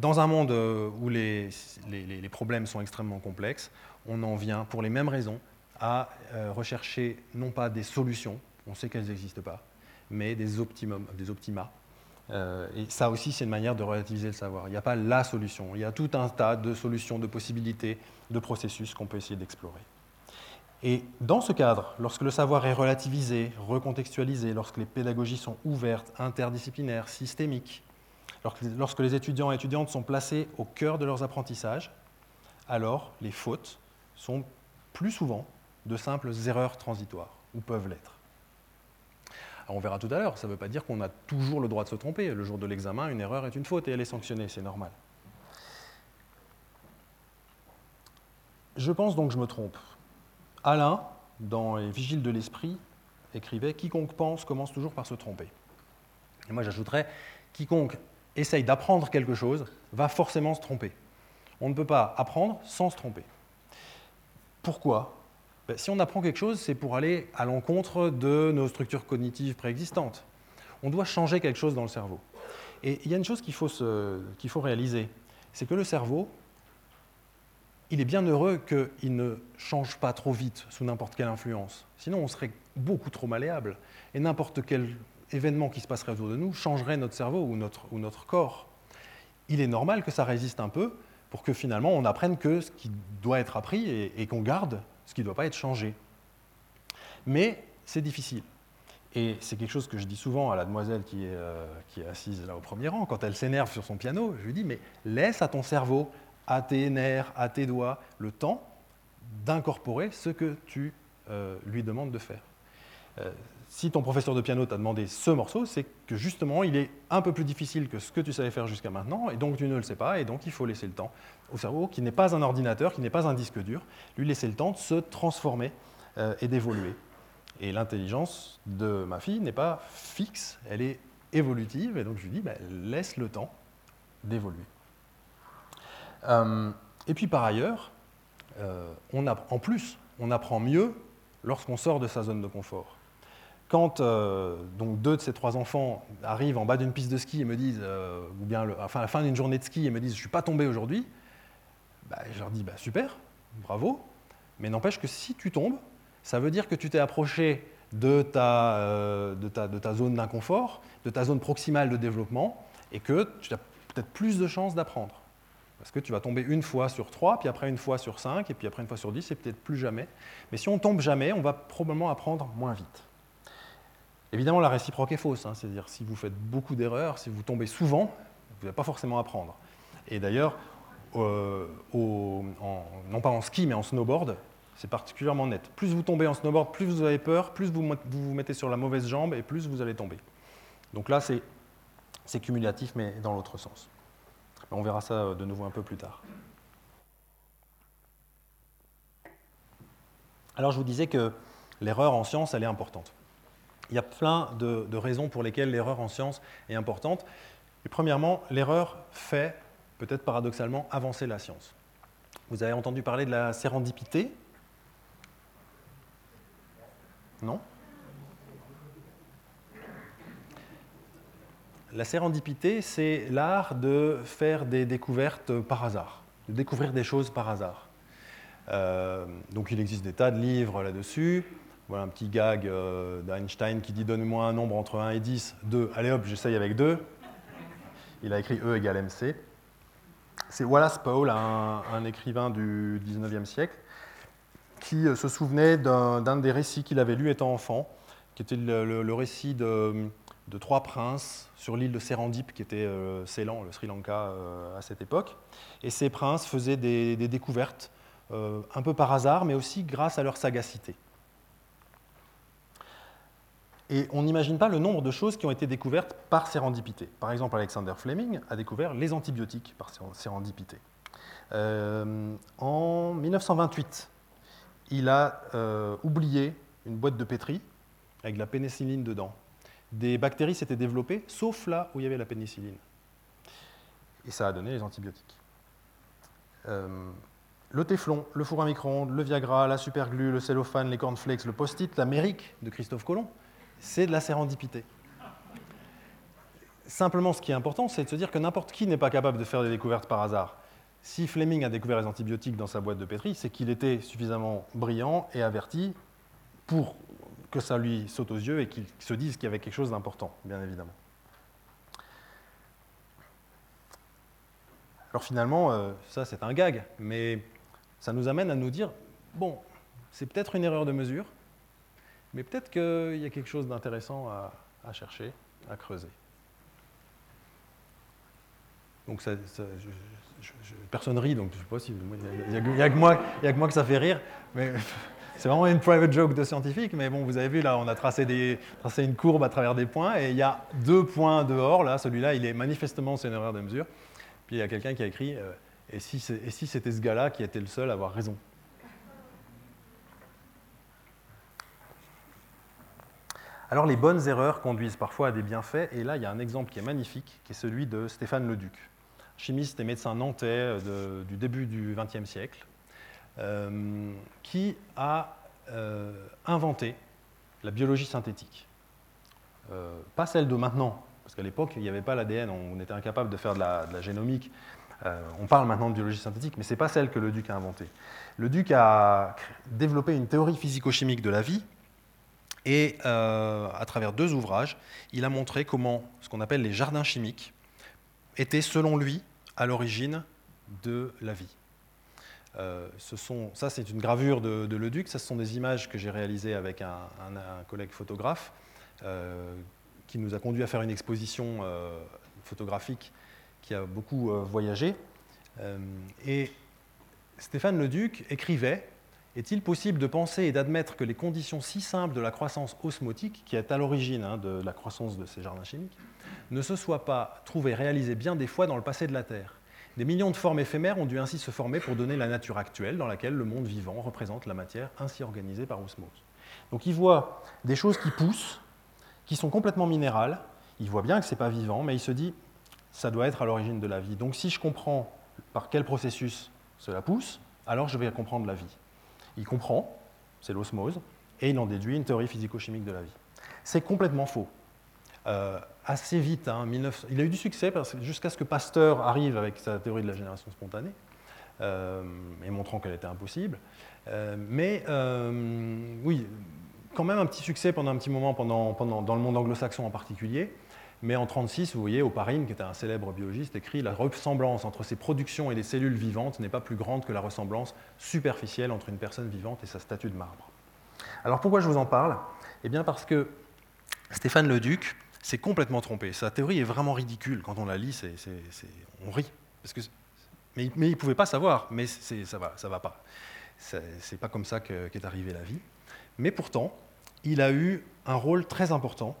[SPEAKER 2] dans un monde où les, problèmes sont extrêmement complexes, on en vient, pour les mêmes raisons, à rechercher non pas des solutions, on sait qu'elles n'existent pas, mais des optimums, des optima. Euh, et ça aussi, c'est une manière de relativiser le savoir. Il n'y a pas la solution. Il y a tout un tas de solutions, de possibilités, de processus qu'on peut essayer d'explorer. Et dans ce cadre, lorsque le savoir est relativisé, recontextualisé, lorsque les pédagogies sont ouvertes, interdisciplinaires, systémiques, lorsque les étudiants et étudiantes sont placés au cœur de leurs apprentissages, alors les fautes sont plus souvent de simples erreurs transitoires, ou peuvent l'être on verra tout à l'heure, ça ne veut pas dire qu'on a toujours le droit de se tromper. Le jour de l'examen, une erreur est une faute et elle est sanctionnée, c'est normal. Je pense donc que je me trompe. Alain, dans Les Vigiles de l'Esprit, écrivait Quiconque pense commence toujours par se tromper. Et moi j'ajouterais Quiconque essaye d'apprendre quelque chose va forcément se tromper. On ne peut pas apprendre sans se tromper. Pourquoi? Ben, si on apprend quelque chose, c'est pour aller à l'encontre de nos structures cognitives préexistantes. On doit changer quelque chose dans le cerveau. Et il y a une chose qu'il faut, faut, réaliser, c'est que le cerveau, il est bien heureux qu'il ne change pas trop vite sous n'importe quelle influence. Sinon, on serait beaucoup trop malléable. Et n'importe quel événement qui se passerait autour de nous changerait notre cerveau ou notre, corps. Il est normal que ça résiste un peu pour que finalement on apprenne que ce qui doit être appris et qu'on garde ce qui ne doit pas être changé. Mais c'est difficile. Et c'est quelque chose que je dis souvent à la demoiselle qui est, euh, qui est assise là au premier rang. Quand elle s'énerve sur son piano, je lui dis, mais laisse à ton cerveau, à tes nerfs, à tes doigts, le temps d'incorporer ce que tu euh, lui demandes de faire. Euh, si ton professeur de piano t'a demandé ce morceau, c'est que justement, il est un peu plus difficile que ce que tu savais faire jusqu'à maintenant, et donc tu ne le sais pas, et donc il faut laisser le temps au cerveau, qui n'est pas un ordinateur, qui n'est pas un disque dur, lui laisser le temps de se transformer euh, et d'évoluer. Et l'intelligence de ma fille n'est pas fixe, elle est évolutive, et donc je lui dis, bah, laisse le temps d'évoluer. Euh, et puis par ailleurs, euh, en plus, on apprend mieux lorsqu'on sort de sa zone de confort. Quand euh, donc deux de ces trois enfants arrivent en bas d'une piste de ski et me disent, ou bien enfin, à la fin d'une journée de ski et me disent, je ne suis pas tombé aujourd'hui, bah, je leur dis, bah, super, bravo, mais n'empêche que si tu tombes, ça veut dire que tu t'es approché de ta zone d'inconfort, de ta zone proximale de développement, et que tu as peut-être plus de chances d'apprendre. Parce que tu vas tomber une fois sur trois, puis après une fois sur cinq, et puis après une fois sur dix, et peut-être plus jamais. Mais si on tombe jamais, on va probablement apprendre moins vite. Évidemment, la réciproque est fausse, hein. c'est-à-dire si vous faites beaucoup d'erreurs, si vous tombez souvent, vous n'allez pas forcément apprendre. Et d'ailleurs, euh, non pas en ski, mais en snowboard, c'est particulièrement net. Plus vous tombez en snowboard, plus vous avez peur, plus vous vous, mettez sur la mauvaise jambe et plus vous allez tomber. Donc là, C'est cumulatif, mais dans l'autre sens. On verra ça euh, de nouveau un peu plus tard. Alors je vous disais que l'erreur en science, elle est importante. Il y a plein de, raisons pour lesquelles l'erreur en science est importante. Et premièrement, l'erreur fait, peut-être paradoxalement, avancer la science. Vous avez entendu parler de la sérendipité? Non? La sérendipité, c'est l'art de faire des découvertes par hasard, de découvrir des choses par hasard. Euh, donc il existe des tas de livres là-dessus. Voilà un petit gag euh, d'Einstein qui dit Donne-moi un nombre entre 1 et 10, 2. Allez hop, j'essaye avec 2. Il a écrit E égale MC. C'est Wallace Paul, un, écrivain du 19e siècle, qui euh, se souvenait d'un des récits qu'il avait lu étant enfant, qui était le, récit de, trois princes sur l'île de Serendip, qui était euh, Ceylan, le Sri Lanka à cette époque. Et ces princes faisaient des découvertes un peu par hasard, mais aussi grâce à leur sagacité. Et on n'imagine pas le nombre de choses qui ont été découvertes par sérendipité. Par exemple, Alexander Fleming a découvert les antibiotiques par sérendipité. Euh, en 1928, il a euh, oublié une boîte de pétri avec de la pénicilline dedans. Des bactéries s'étaient développées, sauf là où il y avait la pénicilline. Et ça a donné les antibiotiques. Euh, le téflon, le four à micro-ondes, le Viagra, la superglue, le cellophane, les cornflakes, le post-it, l'Amérique de Christophe Colomb, c'est de la sérendipité. Simplement, ce qui est important, c'est de se dire que n'importe qui n'est pas capable de faire des découvertes par hasard. Si Fleming a découvert les antibiotiques dans sa boîte de pétri, c'est qu'il était suffisamment brillant et averti pour que ça lui saute aux yeux et qu'il se dise qu'il y avait quelque chose d'important, bien évidemment. Alors finalement, euh, ça c'est un gag, mais ça nous amène à nous dire, bon, c'est peut-être une erreur de mesure, mais peut-être qu'il y a quelque chose d'intéressant à, chercher, à creuser. Donc ça, personne rit, donc je ne sais pas si il n'y a, moi, que moi que ça fait rire, mais c'est vraiment une private joke de scientifique. Mais bon, vous avez vu là, on a tracé, une courbe à travers des points, et il y a deux points dehors. Là, celui-là, il est manifestement c'est une erreur de mesure. Puis il y a quelqu'un qui a écrit euh, et si c'était ce gars-là qui était le seul à avoir raison? Alors les bonnes erreurs conduisent parfois à des bienfaits, et là il y a un exemple qui est magnifique, qui est celui de Stéphane Leduc, chimiste et médecin nantais euh, du début du XXe siècle, qui a euh, inventé la biologie synthétique. pas celle de maintenant, parce qu'à l'époque il n'y avait pas l'ADN, on était incapable de faire de la, génomique. on parle maintenant de biologie synthétique, mais ce n'est pas celle que Leduc a inventée. Leduc a développé une théorie physico-chimique de la vie et euh, à travers deux ouvrages, il a montré comment ce qu'on appelle les jardins chimiques étaient, selon lui, à l'origine de la vie. Euh, ce sont, ça, c'est une gravure de, Leduc. Ça, ce sont des images que j'ai réalisées avec un, collègue photographe euh, qui nous a conduit à faire une exposition photographique qui a beaucoup voyagé. et Stéphane Leduc écrivait est-il possible de penser et d'admettre que les conditions si simples de la croissance osmotique, qui est à l'origine hein, de la croissance de ces jardins chimiques, ne se soient pas trouvées réalisées bien des fois dans le passé de la Terre? Des millions de formes éphémères ont dû ainsi se former pour donner la nature actuelle dans laquelle le monde vivant représente la matière ainsi organisée par osmose. Donc il voit des choses qui poussent, qui sont complètement minérales, il voit bien que ce n'est pas vivant, mais il se dit, ça doit être à l'origine de la vie. Donc si je comprends par quel processus cela pousse, alors je vais comprendre la vie. Il comprend, c'est l'osmose, et il en déduit une théorie physico-chimique de la vie. C'est complètement faux. Euh, assez vite, hein, il a eu du succès jusqu'à ce que Pasteur arrive avec sa théorie de la génération spontanée, euh, et montrant qu'elle était impossible. Euh, mais oui, quand même un petit succès pendant un petit moment dans le monde anglo-saxon en particulier. Mais en 1936, vous voyez, Oparine, qui était un célèbre biologiste, écrit La ressemblance entre ces productions et les cellules vivantes n'est pas plus grande que la ressemblance superficielle entre une personne vivante et sa statue de marbre. Alors pourquoi je vous en parle? Eh bien parce que Stéphane Leduc s'est complètement trompé. Sa théorie est vraiment ridicule. Quand on la lit, on rit. Parce que, mais, il ne pouvait pas savoir, mais ça va, ça va pas. C'est pas comme ça qu'est arrivée la vie. Mais pourtant, il a eu un rôle très important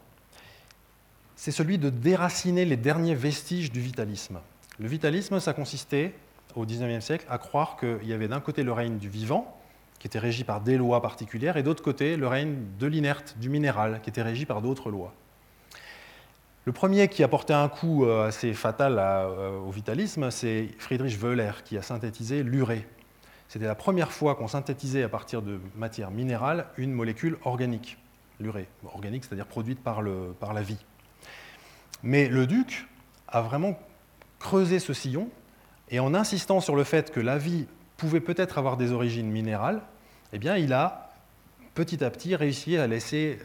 [SPEAKER 2] c'est celui de déraciner les derniers vestiges du vitalisme. Le vitalisme, ça consistait, au XIXe siècle, à croire qu'il y avait d'un côté le règne du vivant, qui était régi par des lois particulières, et d'autre côté le règne de l'inerte, du minéral, qui était régi par d'autres lois. Le premier qui a porté un coup euh, assez fatal euh, au vitalisme, c'est Friedrich Wöhler, qui a synthétisé l'urée. C'était la première fois qu'on synthétisait à partir de matière minérale une molécule organique, l'urée. Organique, c'est-à-dire produite par, par la vie. Mais le duc a vraiment creusé ce sillon, et en insistant sur le fait que la vie pouvait peut-être avoir des origines minérales, eh bien, il a petit à petit réussi à laisser,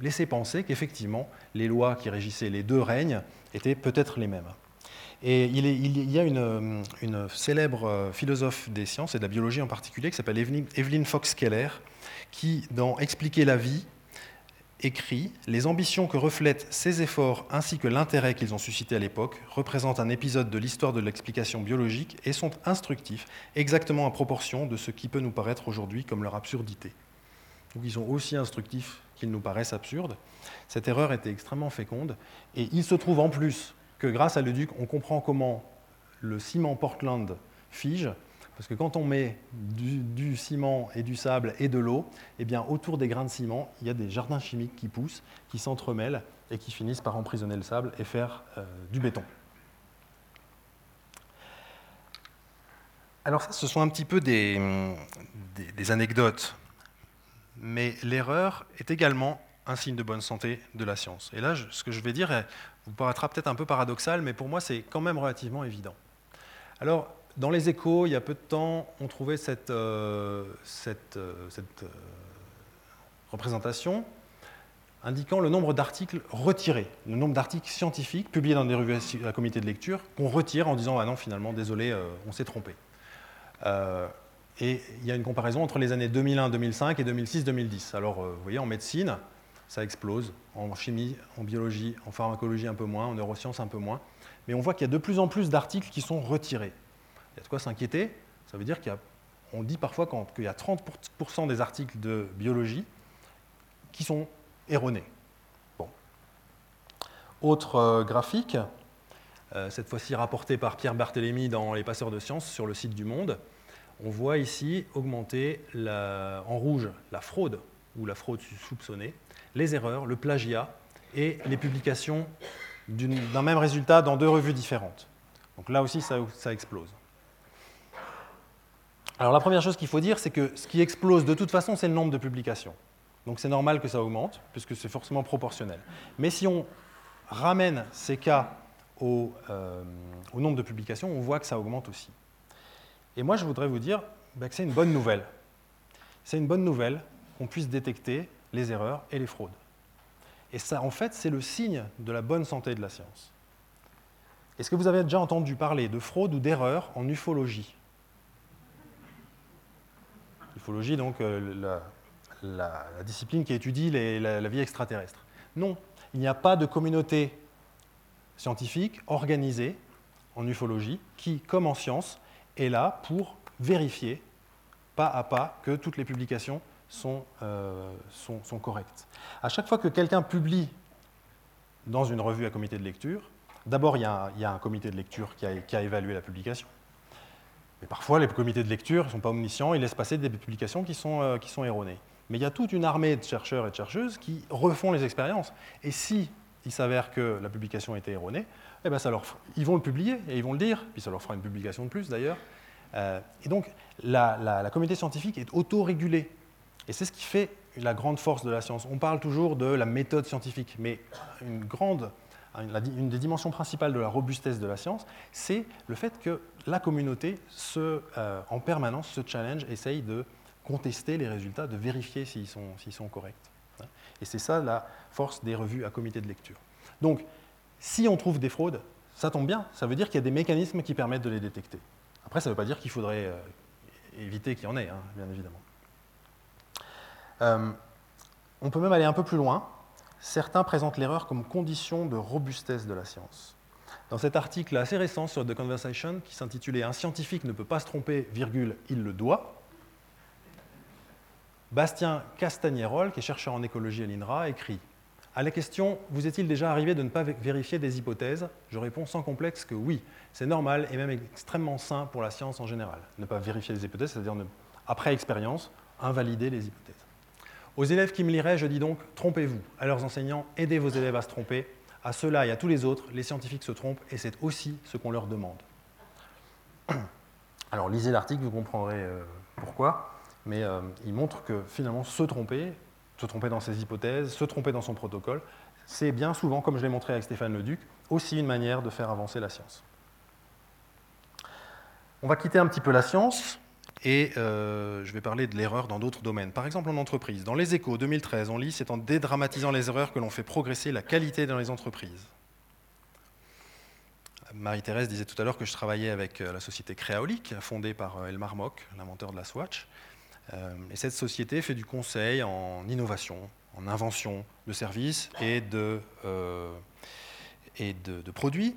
[SPEAKER 2] laisser penser qu'effectivement, les lois qui régissaient les deux règnes étaient peut-être les mêmes. Et il, y a une, célèbre euh, philosophe des sciences et de la biologie en particulier qui s'appelle Evelyn Fox-Keller, qui, dans Expliquer la vie, écrit Les ambitions que reflètent ces efforts ainsi que l'intérêt qu'ils ont suscité à l'époque représentent un épisode de l'histoire de l'explication biologique et sont instructifs, exactement à proportion de ce qui peut nous paraître aujourd'hui comme leur absurdité. Donc ils sont aussi instructifs qu'ils nous paraissent absurdes. Cette erreur était extrêmement féconde et il se trouve en plus que grâce à Leduc, on comprend comment le ciment Portland fige parce que quand on met du, ciment et du sable et de l'eau, eh bien, autour des grains de ciment, il y a des jardins chimiques qui poussent, qui s'entremêlent et qui finissent par emprisonner le sable et faire euh, du béton. Alors ça, ce sont un petit peu des, des anecdotes, mais l'erreur est également un signe de bonne santé de la science. Et là, ce que je vais dire vous paraîtra peut-être un peu paradoxal, mais pour moi, c'est quand même relativement évident. Alors, dans les échos, il y a peu de temps, on trouvait cette, euh, euh, euh, représentation indiquant le nombre d'articles retirés, le nombre d'articles scientifiques publiés dans des revues à comité de lecture qu'on retire en disant ah non finalement désolé on s'est trompé. Et il y a une comparaison entre les années 2001-2005 et 2006-2010. Alors vous voyez en médecine ça explose, en chimie, en biologie, en pharmacologie un peu moins, en neurosciences un peu moins, mais on voit qu'il y a de plus en plus d'articles qui sont retirés. Il y a de quoi s'inquiéter. Ça veut dire qu'on dit parfois qu'il y a 30% des articles de biologie qui sont erronés. Bon. Autre euh, graphique, euh, cette fois-ci rapporté par Pierre Barthélémy dans Les Passeurs de Sciences sur le site du Monde. On voit ici augmenter en rouge la fraude ou la fraude soupçonnée, les erreurs, le plagiat et les publications d'un même résultat dans deux revues différentes. Donc là aussi, ça explose. Alors la première chose qu'il faut dire, c'est que ce qui explose de toute façon, c'est le nombre de publications. Donc c'est normal que ça augmente, puisque c'est forcément proportionnel. Mais si on ramène ces cas au, euh, nombre de publications, on voit que ça augmente aussi. Et moi, je voudrais vous dire bah, que c'est une bonne nouvelle. C'est une bonne nouvelle qu'on puisse détecter les erreurs et les fraudes. Et ça, en fait, c'est le signe de la bonne santé de la science. Est-ce que vous avez déjà entendu parler de fraude ou d'erreur en ufologie? Ufologie, donc euh, la, discipline qui étudie la, vie extraterrestre. Non, il n'y a pas de communauté scientifique organisée en ufologie qui, comme en science, est là pour vérifier pas à pas que toutes les publications sont, euh, sont, correctes. À chaque fois que quelqu'un publie dans une revue à comité de lecture, d'abord il, y, a un comité de lecture qui a évalué la publication. Mais parfois, les comités de lecture ne sont pas omniscients, ils laissent passer des publications qui sont, euh, qui sont erronées. Mais il y a toute une armée de chercheurs et de chercheuses qui refont les expériences. Et si il s'avère que la publication était erronée, eh ben ça leur, ils vont le publier et ils vont le dire, puis ça leur fera une publication de plus d'ailleurs. Euh, et donc, la, la, communauté scientifique est autorégulée. Et c'est ce qui fait la grande force de la science. On parle toujours de la méthode scientifique, mais une grande une des dimensions principales de la robustesse de la science, c'est le fait que la communauté, se, euh, en permanence, se challenge, essaye de contester les résultats, de vérifier s'ils sont, sont, corrects. Et c'est ça la force des revues à comité de lecture. Donc, si on trouve des fraudes, ça tombe bien, ça veut dire qu'il y a des mécanismes qui permettent de les détecter. Après, ça ne veut pas dire qu'il faudrait euh, éviter qu'il y en ait, hein, bien évidemment. Euh, on peut même aller un peu plus loin certains présentent l'erreur comme condition de robustesse de la science. Dans cet article assez récent sur The Conversation, qui s'intitulait Un scientifique ne peut pas se tromper, virgule, il le doit, Bastien Castagnerol, qui est chercheur en écologie à l'INRA, écrit À la question Vous est-il déjà arrivé de ne pas vérifier des hypothèses Je réponds sans complexe que oui. C'est normal et même extrêmement sain pour la science en général. Ne pas vérifier les hypothèses, c'est-à-dire après expérience, invalider les hypothèses. Aux élèves qui me liraient, je dis donc trompez-vous. À leurs enseignants, aidez vos élèves à se tromper. À ceux-là et à tous les autres, les scientifiques se trompent et c'est aussi ce qu'on leur demande. Alors lisez l'article, vous comprendrez euh, pourquoi, mais euh, il montre que finalement se tromper, se tromper dans ses hypothèses, se tromper dans son protocole, c'est bien souvent, comme je l'ai montré avec Stéphane Leduc, aussi une manière de faire avancer la science. On va quitter un petit peu la science et euh, je vais parler de l'erreur dans d'autres domaines. Par exemple en entreprise. Dans les échos 2013, on lit C'est en dédramatisant les erreurs que l'on fait progresser la qualité dans les entreprises. Marie-Thérèse disait tout à l'heure que je travaillais avec euh, la société Créaolique, fondée par euh, Elmar Mock, l'inventeur de la Swatch. Et cette société fait du conseil en innovation, en invention de services et de, de, produits.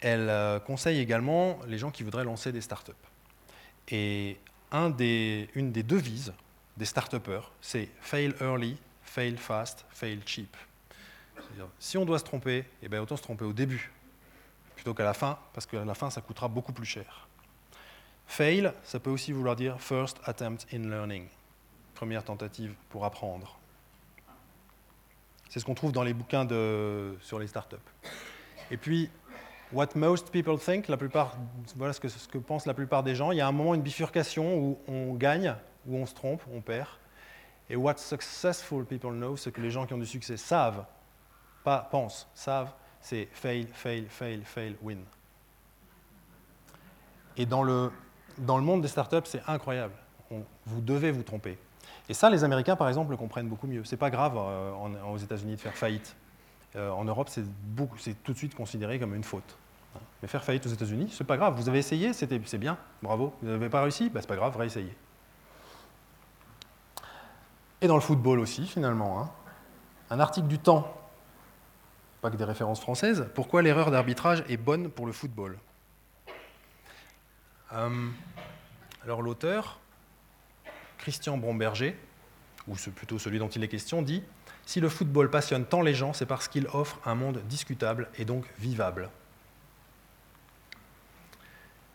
[SPEAKER 2] Elle conseille également les gens qui voudraient lancer des startups. Et une des devises des start c'est fail early, fail fast, fail cheap. Si on doit se tromper, eh bien, autant se tromper au début plutôt qu'à la fin, parce qu'à la fin, ça coûtera beaucoup plus cher. Fail, ça peut aussi vouloir dire first attempt in learning, première tentative pour apprendre. C'est ce qu'on trouve dans les bouquins sur les startups. Et puis, what most people think, la plupart, voilà ce que, ce pensent la plupart des gens. Il y a un moment, une bifurcation où on gagne, où on se trompe, on perd. Et what successful people know, ce que les gens qui ont du succès savent, pas pensent, savent, c'est fail, fail, fail, fail, win. Et dans le, dans le monde des startups, c'est incroyable. vous devez vous tromper. Et ça, les Américains, par exemple, le comprennent beaucoup mieux. C'est pas grave euh, aux États-Unis de faire faillite. Euh, en Europe, c'est tout de suite considéré comme une faute. Mais faire faillite aux États-Unis, c'est pas grave. Vous avez essayé, c'est bien, bravo. Vous n'avez pas réussi, bah, c'est pas grave, réessayez. Et dans le football aussi, finalement. Hein. Un article du Temps, pas que des références françaises, pourquoi l'erreur d'arbitrage est bonne pour le football? Euh, alors l'auteur, Christian Bromberger, ou plutôt celui dont il est question, dit si le football passionne tant les gens, c'est parce qu'il offre un monde discutable et donc vivable.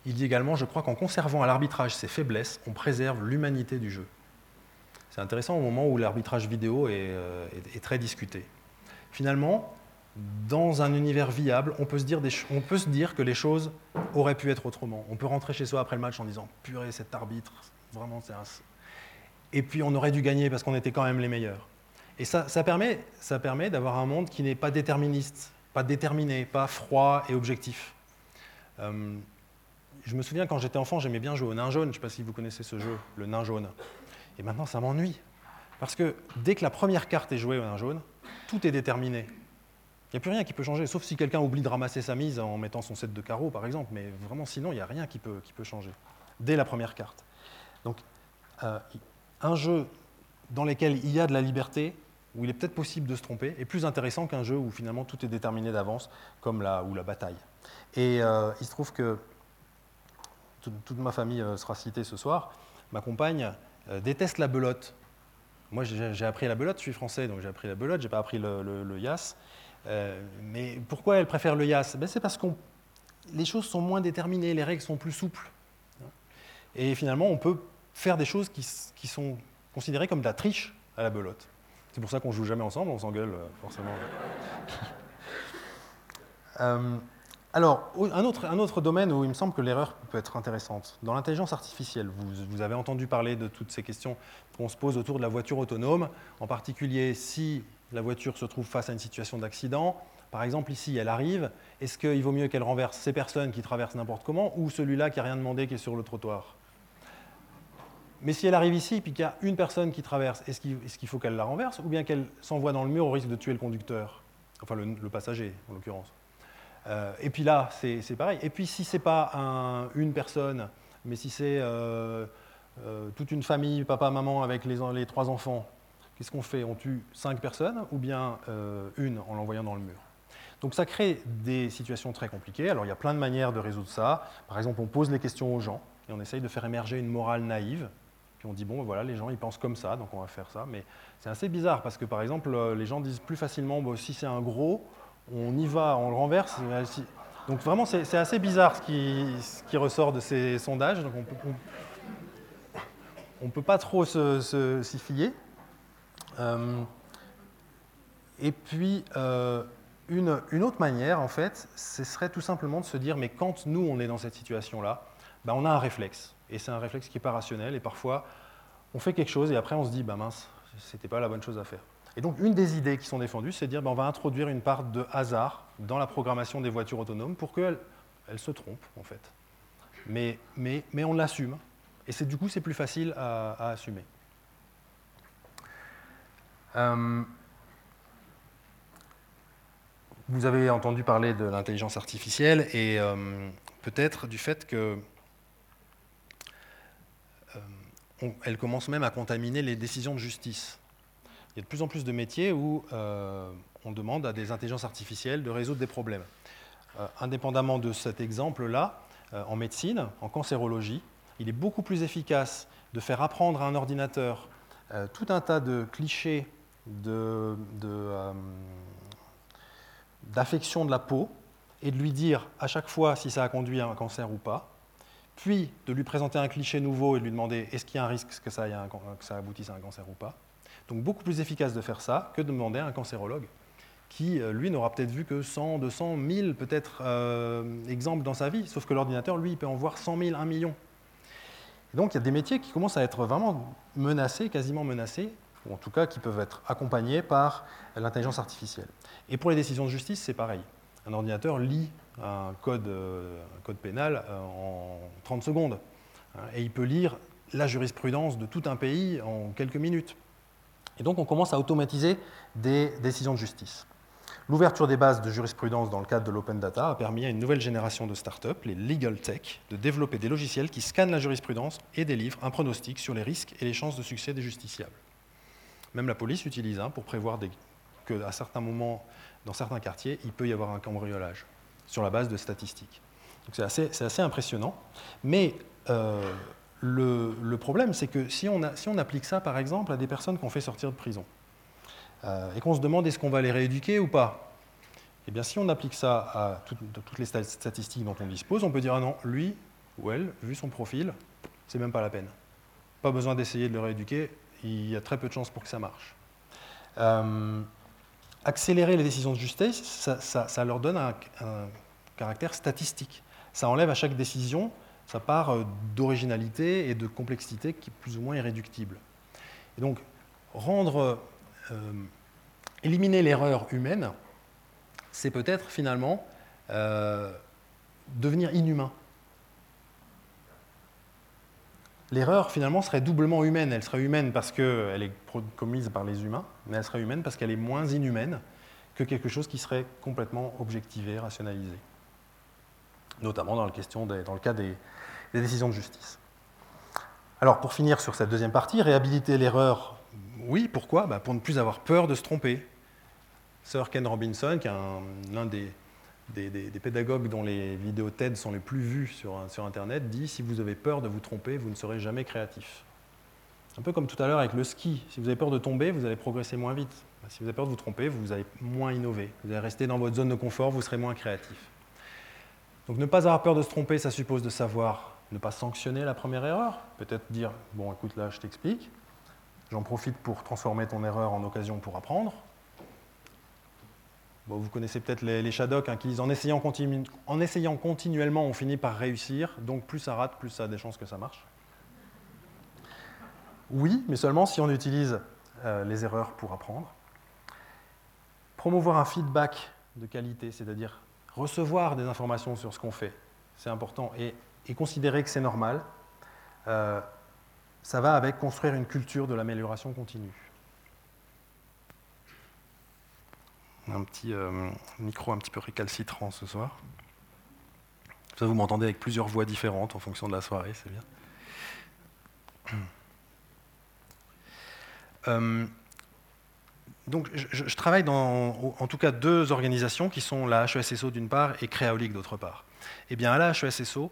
[SPEAKER 2] Il dit également, je crois qu'en conservant à l'arbitrage ses faiblesses, on préserve l'humanité du jeu. C'est intéressant au moment où l'arbitrage vidéo est, euh, très discuté. Finalement, dans un univers viable, on peut, se dire que les choses auraient pu être autrement. On peut rentrer chez soi après le match en disant Purée, cet arbitre, vraiment, c'est un. Et puis on aurait dû gagner parce qu'on était quand même les meilleurs. Et ça, permet, ça permet d'avoir un monde qui n'est pas déterministe, pas déterminé, pas froid et objectif. Euh, je me souviens quand j'étais enfant, j'aimais bien jouer au nain jaune. Je ne sais pas si vous connaissez ce jeu, le nain jaune. Et maintenant, ça m'ennuie. Parce que dès que la première carte est jouée au nain jaune, tout est déterminé. Il n'y a plus rien qui peut changer, sauf si quelqu'un oublie de ramasser sa mise en mettant son set de carreaux, par exemple. Mais vraiment, sinon, il n'y a rien qui peut, changer, dès la première carte. Donc, euh, un jeu dans lequel il y a de la liberté, où il est peut-être possible de se tromper, est plus intéressant qu'un jeu où finalement tout est déterminé d'avance, comme la, ou la bataille. Et euh, il se trouve que toute, ma famille euh, sera citée ce soir. Ma compagne déteste la belote. Moi, j'ai appris la belote, je suis français, donc j'ai appris la belote, j'ai pas appris le, yas. Mais pourquoi elle préfère le yas? Ben, C'est parce que les choses sont moins déterminées, les règles sont plus souples. Et finalement, on peut faire des choses qui, qui sont considérées comme de la triche à la belote. C'est pour ça qu'on joue jamais ensemble, on s'engueule euh, forcément. Euh, alors, un autre, un autre, domaine où il me semble que l'erreur peut être intéressante, dans l'intelligence artificielle, vous, vous, avez entendu parler de toutes ces questions qu'on se pose autour de la voiture autonome, en particulier si la voiture se trouve face à une situation d'accident. Par exemple, ici, elle arrive, est-ce qu'il vaut mieux qu'elle renverse ces personnes qui traversent n'importe comment ou celui-là qui n'a rien demandé qui est sur le trottoir? Mais si elle arrive ici et qu'il y a une personne qui traverse, est-ce qu'il faut qu'elle la renverse ou bien qu'elle s'envoie dans le mur au risque de tuer le conducteur? Enfin, le, passager, en l'occurrence. Euh, et puis là, c'est pareil. Et puis si ce n'est pas une personne, mais si c'est euh, euh, toute une famille, papa, maman, avec les, les trois enfants, qu'est-ce qu'on fait? On tue cinq personnes ou bien une en l'envoyant dans le mur? Donc ça crée des situations très compliquées. Alors il y a plein de manières de résoudre ça. Par exemple, on pose les questions aux gens et on essaye de faire émerger une morale naïve Puis on dit, bon, voilà, les gens, ils pensent comme ça, donc on va faire ça. Mais c'est assez bizarre parce que, par exemple, euh, les gens disent plus facilement, si c'est un gros, on y va, on le renverse. Donc vraiment, c'est assez bizarre ce qui, ce qui, ressort de ces sondages. Donc on ne peut pas trop s'y fier. Euh, et puis, euh, une, autre manière, en fait, ce serait tout simplement de se dire, mais quand nous, on est dans cette situation-là, ben, on a un réflexe. Et c'est un réflexe qui n'est pas rationnel. Et parfois, on fait quelque chose et après, on se dit, bah mince, c'était pas la bonne chose à faire. Et donc, une des idées qui sont défendues, c'est de dire, ben, on va introduire une part de hasard dans la programmation des voitures autonomes pour qu'elles elles se trompent, en fait. Mais, mais, mais on l'assume. Et du coup, c'est plus facile à, assumer. Euh, vous avez entendu parler de l'intelligence artificielle et euh, peut-être du fait que euh, commence même à contaminer les décisions de justice. Il y a de plus en plus de métiers où on demande à des intelligences artificielles de résoudre des problèmes. indépendamment de cet exemple-là, en médecine, en cancérologie, il est beaucoup plus efficace de faire apprendre à un ordinateur tout un tas de clichés euh, d'affection de, la peau et de lui dire à chaque fois si ça a conduit à un cancer ou pas, puis de lui présenter un cliché nouveau et de lui demander est-ce qu'il y a un risque que ça, aboutisse à un cancer ou pas. Donc beaucoup plus efficace de faire ça que de demander à un cancérologue qui, euh, lui, n'aura peut-être vu que 100, 200, 1000 peut-être exemples dans sa vie, sauf que l'ordinateur, lui, il peut en voir 100 000, 1 million donc il y a des métiers qui commencent à être vraiment menacés, quasiment menacés, ou en tout cas qui peuvent être accompagnés par l'intelligence artificielle. Et pour les décisions de justice, c'est pareil. Un ordinateur lit un code, euh, pénal euh, en 30 secondes. Hein, et il peut lire la jurisprudence de tout un pays en quelques minutes. Et donc on commence à automatiser des décisions de justice. L'ouverture des bases de jurisprudence dans le cadre de l'open data a permis à une nouvelle génération de startups, les legal tech, de développer des logiciels qui scannent la jurisprudence et délivrent un pronostic sur les risques et les chances de succès des justiciables. Même la police utilise un pour prévoir qu'à certains moments, dans certains quartiers, il peut y avoir un cambriolage sur la base de statistiques. C'est assez, impressionnant. Mais euh, le, problème, c'est que si on, si on applique ça, par exemple, à des personnes qu'on fait sortir de prison, euh, et qu'on se demande est-ce qu'on va les rééduquer ou pas Eh bien, si on applique ça à toutes les statistiques dont on dispose, on peut dire ah non, lui ou elle, vu son profil, c'est même pas la peine. Pas besoin d'essayer de le rééduquer, il y a très peu de chances pour que ça marche. Euh, accélérer les décisions de justice, ça, leur donne un, caractère statistique. Ça enlève à chaque décision sa part euh, d'originalité et de complexité qui est plus ou moins irréductible. Et donc, rendre euh, éliminer l'erreur humaine, c'est peut-être finalement devenir inhumain. L'erreur finalement serait doublement humaine. Elle serait humaine parce qu'elle est commise par les humains, mais elle serait humaine parce qu'elle est moins inhumaine que quelque chose qui serait complètement objectivé, rationalisé. Notamment dans, le cas des décisions de justice. Alors pour finir sur cette deuxième partie, réhabiliter l'erreur oui, pourquoi? Bah, Pour ne plus avoir peur de se tromper. Sir Ken Robinson, qui est l'un des, pédagogues dont les vidéos TED sont les plus vues sur, Internet, dit si vous avez peur de vous tromper, vous ne serez jamais créatif. Un peu comme tout à l'heure avec le ski. Si vous avez peur de tomber, vous allez progresser moins vite. Si vous avez peur de vous tromper, vous allez moins innover. Vous allez rester dans votre zone de confort, vous serez moins créatif. Donc ne pas avoir peur de se tromper, ça suppose de savoir ne pas sanctionner la première erreur. Peut-être dire, bon écoute là je t'explique, J'en profite pour transformer ton erreur en occasion pour apprendre. Vous connaissez peut-être les, les Shadok hein, qui disent en essayant, en essayant continuellement, on finit par réussir. Donc plus ça rate, plus ça a des chances que ça marche. Oui, mais seulement si on utilise euh, les erreurs pour apprendre. Promouvoir un feedback de qualité, c'est-à-dire recevoir des informations sur ce qu'on fait, c'est important, et, considérer que c'est normal. Euh, ça va avec construire une culture de l'amélioration continue. Un petit euh, micro un petit peu récalcitrant ce soir. Vous m'entendez avec plusieurs voix différentes en fonction de la soirée, c'est bien. Euh, donc, je, travaille dans, en tout cas, deux organisations qui sont la HESSO d'une part et Créaolique d'autre part. Eh bien, à la HESSO,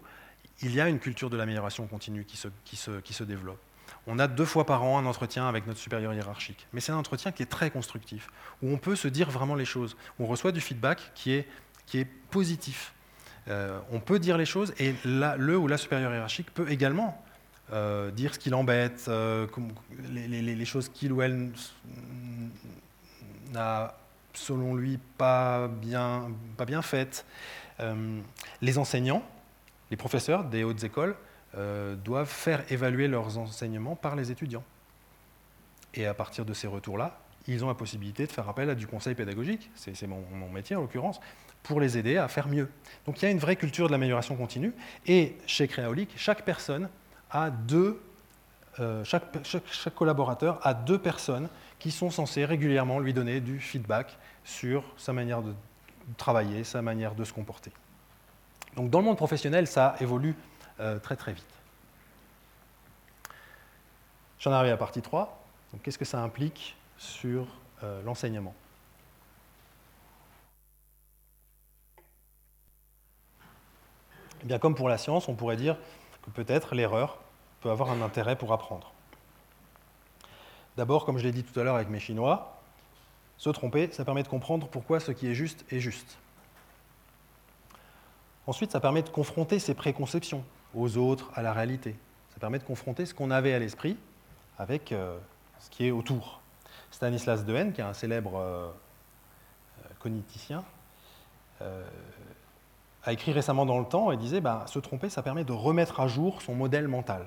[SPEAKER 2] il y a une culture de l'amélioration continue qui se, développe. On a deux fois par an un entretien avec notre supérieur hiérarchique. Mais c'est un entretien qui est très constructif, où on peut se dire vraiment les choses. On reçoit du feedback qui est, positif. Euh, on peut dire les choses et le ou la supérieure hiérarchique peut également euh, dire ce qui l'embête, euh, les, choses qu'il ou elle n'a, selon lui, pas bien faites. les enseignants, les professeurs des hautes écoles doivent faire évaluer leurs enseignements par les étudiants. Et à partir de ces retours-là, ils ont la possibilité de faire appel à du conseil pédagogique, c'est mon, métier en l'occurrence, pour les aider à faire mieux. Donc il y a une vraie culture de l'amélioration continue. Et chez Créaolic, chaque personne a deux, euh, chaque, collaborateur a deux personnes qui sont censées régulièrement lui donner du feedback sur sa manière de travailler, sa manière de se comporter. Donc dans le monde professionnel, ça évolue euh, très très vite. J'en arrive à la partie 3. Qu'est-ce que ça implique sur euh, l'enseignement? Eh bien, comme pour la science, on pourrait dire que peut-être l'erreur peut avoir un intérêt pour apprendre. D'abord, comme je l'ai dit tout à l'heure avec mes Chinois, se tromper, ça permet de comprendre pourquoi ce qui est juste est juste. Ensuite, ça permet de confronter ses préconceptions aux autres, à la réalité. Ça permet de confronter ce qu'on avait à l'esprit avec euh, ce qui est autour. Stanislas Dehaene, qui est un célèbre euh, cogniticien, euh, a écrit récemment dans le temps et disait bah, se tromper, ça permet de remettre à jour son modèle mental.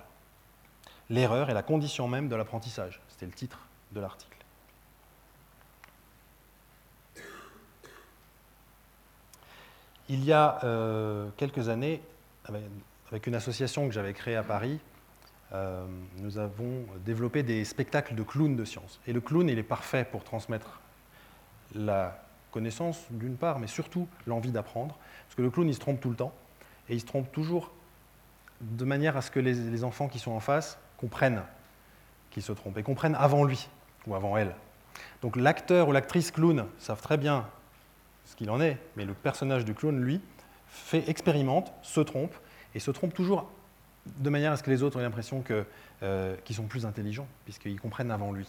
[SPEAKER 2] L'erreur est la condition même de l'apprentissage. C'était le titre de l'article. Il y a quelques années, avec une association que j'avais créée à Paris, euh, nous avons développé des spectacles de clowns de science. Et le clown, il est parfait pour transmettre la connaissance d'une part, mais surtout l'envie d'apprendre. Parce que le clown, il se trompe tout le temps, et il se trompe toujours de manière à ce que les, enfants qui sont en face comprennent qu'il se trompe, et comprennent avant lui, ou avant elle. Donc l'acteur ou l'actrice clown savent très bien ce qu'il en est, mais le personnage du clown, lui, fait, expérimente, se trompe, et se trompe toujours de manière à ce que les autres aient l'impression euh, qu'ils sont plus intelligents, puisqu'ils comprennent avant lui.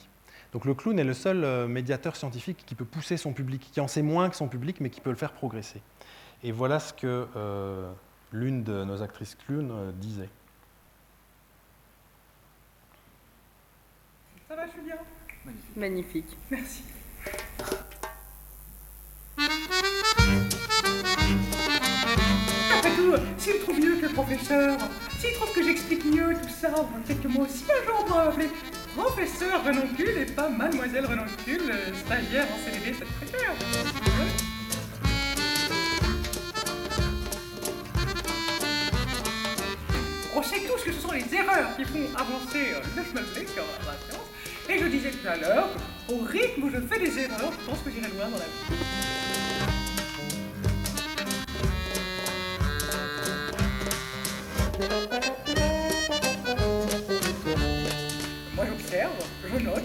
[SPEAKER 2] Donc le clown est le seul euh, médiateur scientifique qui peut pousser son public, qui en sait moins que son public, mais qui peut le faire progresser. Et voilà ce que euh, l'une de nos actrices clowns euh, disait.
[SPEAKER 3] Ça va, Julien?
[SPEAKER 4] Magnifique. Magnifique.
[SPEAKER 3] Merci. Après tout, s'il trouve mieux que le professeur, s'il trouve que j'explique mieux tout ça, peut-être que moi aussi un jour on pourra m'appeler professeur Renoncule et pas mademoiselle Renoncule, stagiaire en CDD, très clair. On sait tous que ce sont les erreurs qui font avancer le schmutzik sur la science. Et je disais tout à l'heure, au rythme où je fais des erreurs, je pense que j'irai loin dans la vie. Je note.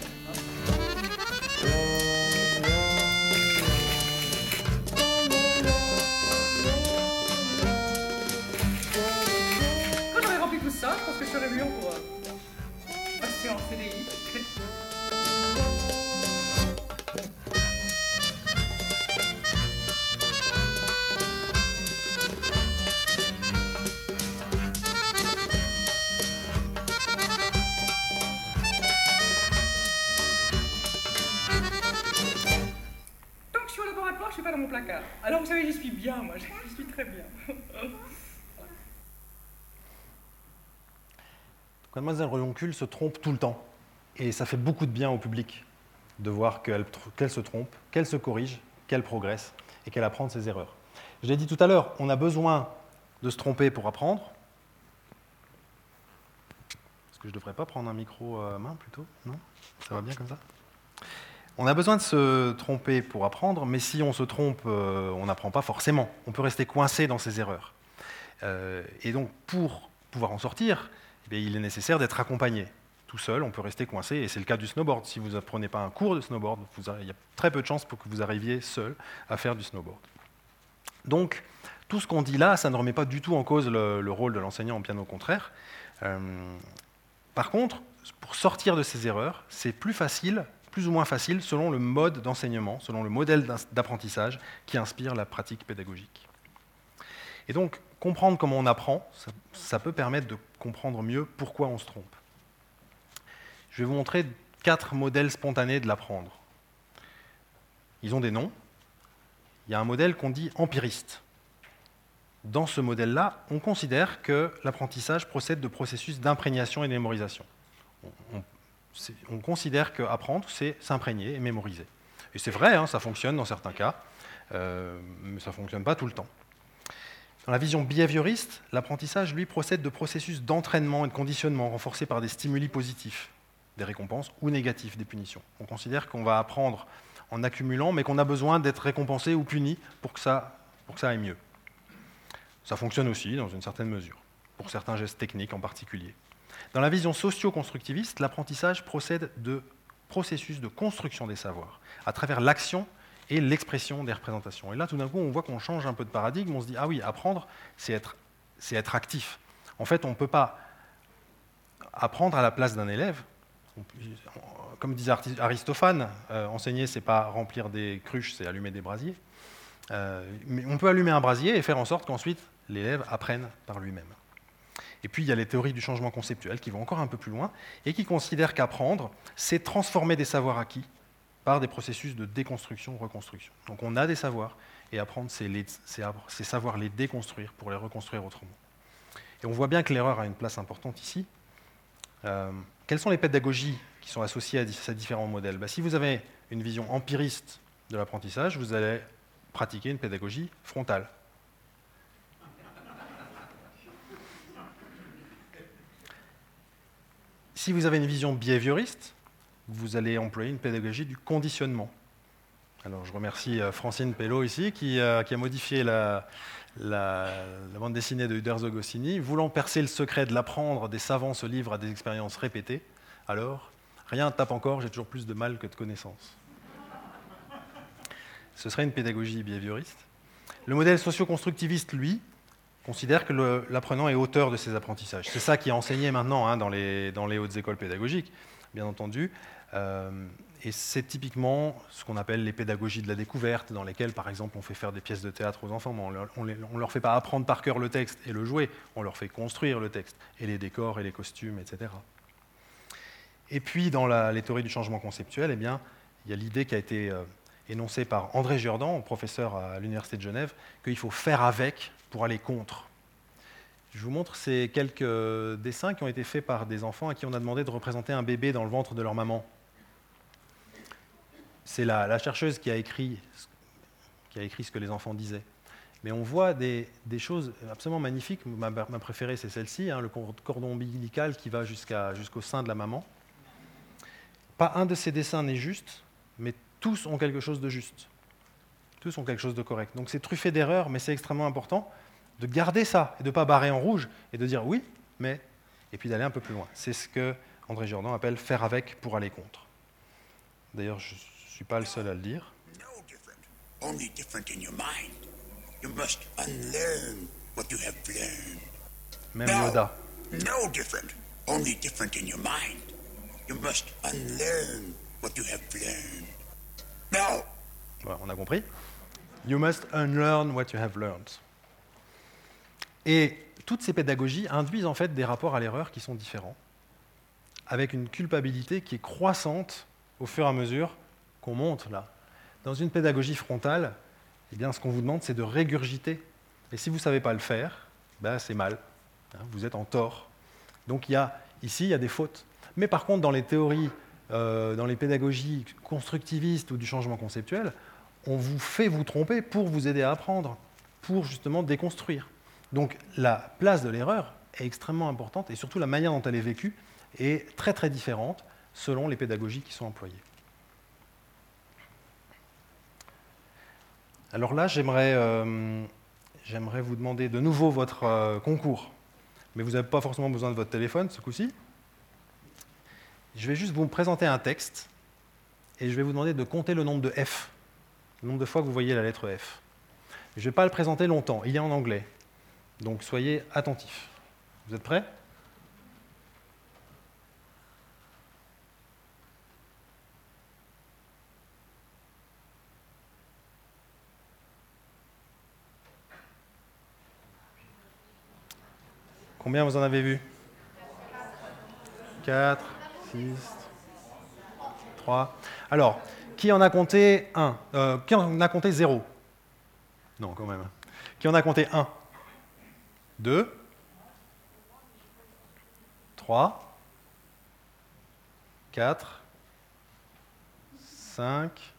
[SPEAKER 3] Quand j'aurai rempli tout ça, je pense que je serai mieux pour euh, passer en CDI. Moi, j'y suis très bien.
[SPEAKER 2] Mademoiselle Reloncule se trompe tout le temps. Et ça fait beaucoup de bien au public de voir qu'elle se trompe, qu'elle se corrige, qu'elle progresse et qu'elle apprend de ses erreurs. Je l'ai dit tout à l'heure, on a besoin de se tromper pour apprendre. Est-ce que je ne devrais pas prendre un micro à main plutôt? Non? Ça va bien comme ça? On a besoin de se tromper pour apprendre, mais si on se trompe, euh, on n'apprend pas forcément. On peut rester coincé dans ses erreurs. Euh, et donc, pour pouvoir en sortir, eh il est nécessaire d'être accompagné. Tout seul, on peut rester coincé, et c'est le cas du snowboard. Si vous n'apprenez pas un cours de snowboard, il y a très peu de chances pour que vous arriviez seul à faire du snowboard. Donc, tout ce qu'on dit là, ça ne remet pas du tout en cause le, rôle de l'enseignant, bien au contraire. Euh, par contre, pour sortir de ces erreurs, c'est plus facile, plus ou moins facile, selon le mode d'enseignement, selon le modèle d'apprentissage qui inspire la pratique pédagogique. Et donc, comprendre comment on apprend, ça, peut permettre de comprendre mieux pourquoi on se trompe. Je vais vous montrer quatre modèles spontanés de l'apprendre. Ils ont des noms. Il y a un modèle qu'on dit empiriste. Dans ce modèle-là, on considère que l'apprentissage procède de processus d'imprégnation et de mémorisation. On, considère qu'apprendre, c'est s'imprégner et mémoriser. Et c'est vrai, hein, ça fonctionne dans certains cas, euh, mais ça ne fonctionne pas tout le temps. Dans la vision behavioriste, l'apprentissage, lui, procède de processus d'entraînement et de conditionnement renforcés par des stimuli positifs, des récompenses, ou négatifs, des punitions. On considère qu'on va apprendre en accumulant, mais qu'on a besoin d'être récompensé ou puni pour que, ça, pour que ça aille mieux. Ça fonctionne aussi, dans une certaine mesure, pour certains gestes techniques en particulier. Dans la vision socio-constructiviste, l'apprentissage procède de processus de construction des savoirs, à travers l'action et l'expression des représentations. Et là, tout d'un coup, on voit qu'on change un peu de paradigme, on se dit, ah oui, apprendre, c'est être, actif. En fait, on ne peut pas apprendre à la place d'un élève. Comme disait Aristophane, euh, enseigner, c'est pas remplir des cruches, c'est allumer des brasiers. Euh, mais on peut allumer un brasier et faire en sorte qu'ensuite l'élève apprenne par lui-même. Et puis il y a les théories du changement conceptuel qui vont encore un peu plus loin et qui considèrent qu'apprendre, c'est transformer des savoirs acquis par des processus de déconstruction, reconstruction. Donc on a des savoirs, et apprendre, c'est savoir les déconstruire pour les reconstruire autrement. Et on voit bien que l'erreur a une place importante ici. Euh, quelles sont les pédagogies qui sont associées à ces différents modèles? Bah, Si vous avez une vision empiriste de l'apprentissage, vous allez pratiquer une pédagogie frontale. Si vous avez une vision behavioriste, vous allez employer une pédagogie du conditionnement. Alors, je remercie euh, Francine Pello ici, qui, euh, a modifié la, bande dessinée de Uderzo Goscinny. Voulant percer le secret de l'apprendre, des savants se livrent à des expériences répétées. Alors, rien ne tape encore, j'ai toujours plus de mal que de connaissances. Ce serait une pédagogie behavioriste. Le modèle socio-constructiviste, lui, considère que l'apprenant est auteur de ses apprentissages. C'est ça qui est enseigné maintenant hein, dans, les, hautes écoles pédagogiques, bien entendu. Euh, et c'est typiquement ce qu'on appelle les pédagogies de la découverte, dans lesquelles, par exemple, on fait faire des pièces de théâtre aux enfants. on ne leur fait pas apprendre par cœur le texte et le jouer, on leur fait construire le texte, et les décors, et les costumes, etc. Et puis, dans les théories du changement conceptuel, eh il y a l'idée qui a été euh, énoncée par André Jourdan, professeur à l'Université de Genève, qu'il faut faire avec pour aller contre. Je vous montre ces quelques dessins qui ont été faits par des enfants à qui on a demandé de représenter un bébé dans le ventre de leur maman c'est la, chercheuse qui a, écrit, qui a écrit ce que les enfants disaient. Mais on voit des, choses absolument magnifiques. Ma, préférée, c'est celle-ci, hein, le cordon ombilical qui va jusqu'au sein de la maman. Pas un de ces dessins n'est juste, mais tous ont quelque chose de juste. Tous ont quelque chose de correct. Donc c'est truffé d'erreurs, mais c'est extrêmement important de garder ça et de ne pas barrer en rouge et de dire oui, mais, et puis d'aller un peu plus loin. C'est ce que André Jordan appelle faire avec pour aller contre. D'ailleurs, je suis pas le seul à le dire. Même Yoda. No different, only different in your mind. You must unlearn what you have learned. No. Voilà, on a compris. You must unlearn what you have learned. Et toutes ces pédagogies induisent en fait des rapports à l'erreur qui sont différents, avec une culpabilité qui est croissante au fur et à mesure qu'on monte là. Dans une pédagogie frontale, eh bien, ce qu'on vous demande, c'est de régurgiter. Et si vous ne savez pas le faire, ben, c'est mal. Hein, vous êtes en tort. Donc il y a, ici, il y a des fautes. Mais par contre, dans les théories, euh, dans les pédagogies constructivistes ou du changement conceptuel, on vous fait vous tromper pour vous aider à apprendre, pour justement déconstruire. Donc la place de l'erreur est extrêmement importante et surtout la manière dont elle est vécue est très très différente selon les pédagogies qui sont employées. Alors là, euh, j'aimerais vous demander de nouveau votre euh, concours, mais vous n'avez pas forcément besoin de votre téléphone ce coup-ci. Je vais juste vous présenter un texte et je vais vous demander de compter le nombre de F, le nombre de fois que vous voyez la lettre F. Je ne vais pas le présenter longtemps, il est en anglais, donc soyez attentifs. Vous êtes prêts? Combien vous en avez vu? 4, 6, 3. Alors, qui en a compté 1 euh, Qui en a compté 0 Non, quand même. Qui en a compté 1 2 3 4 5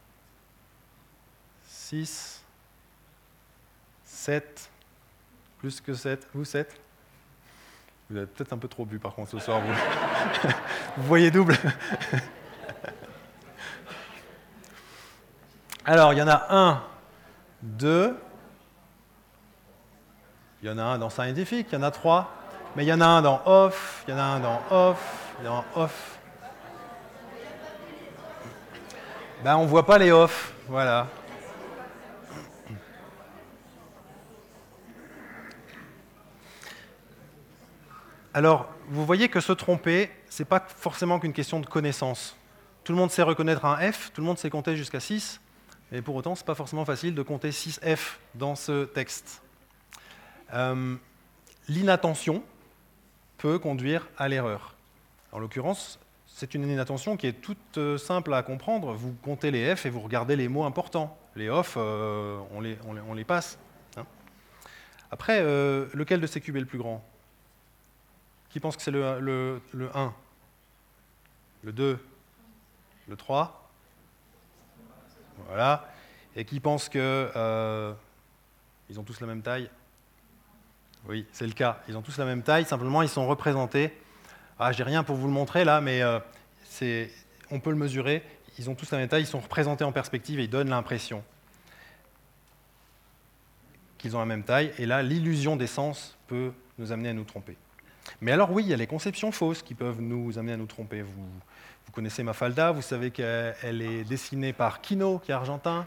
[SPEAKER 2] 6 7 plus que 7 vous 7 Vous avez peut-être un peu trop bu par contre ce soir, vous. vous voyez double. Alors, il y en a un, deux, il y en a un dans scientifique, il y en a trois, mais il y en a un dans off, il y en a un dans off, un off. Ben, on ne voit pas les off, voilà. Alors, vous voyez que se tromper, ce n'est pas forcément qu'une question de connaissance. Tout le monde sait reconnaître un F, tout le monde sait compter jusqu'à 6, mais pour autant, ce n'est pas forcément facile de compter 6F dans ce texte. Euh, l'inattention peut conduire à l'erreur. En l'occurrence, c'est une inattention qui est toute euh, simple à comprendre. Vous comptez les F et vous regardez les mots importants. Les off, euh, on, les, passe. Hein. Après, lequel de ces cubes est le plus grand? Qui pense que c'est le, le, le 1 Le 2 Le 3 voilà, et qui pensent qu'ils euh, ont tous la même taille? Oui, c'est le cas. Ils ont tous la même taille, simplement ils sont représentés. Ah, j'ai rien pour vous le montrer là, mais euh, on peut le mesurer. Ils ont tous la même taille, ils sont représentés en perspective et ils donnent l'impression qu'ils ont la même taille. Et là, l'illusion des sens peut nous amener à nous tromper. Mais alors oui, il y a les conceptions fausses qui peuvent nous amener à nous tromper. Vous, vous connaissez Mafalda, vous savez qu'elle est dessinée par Kino, qui est argentin.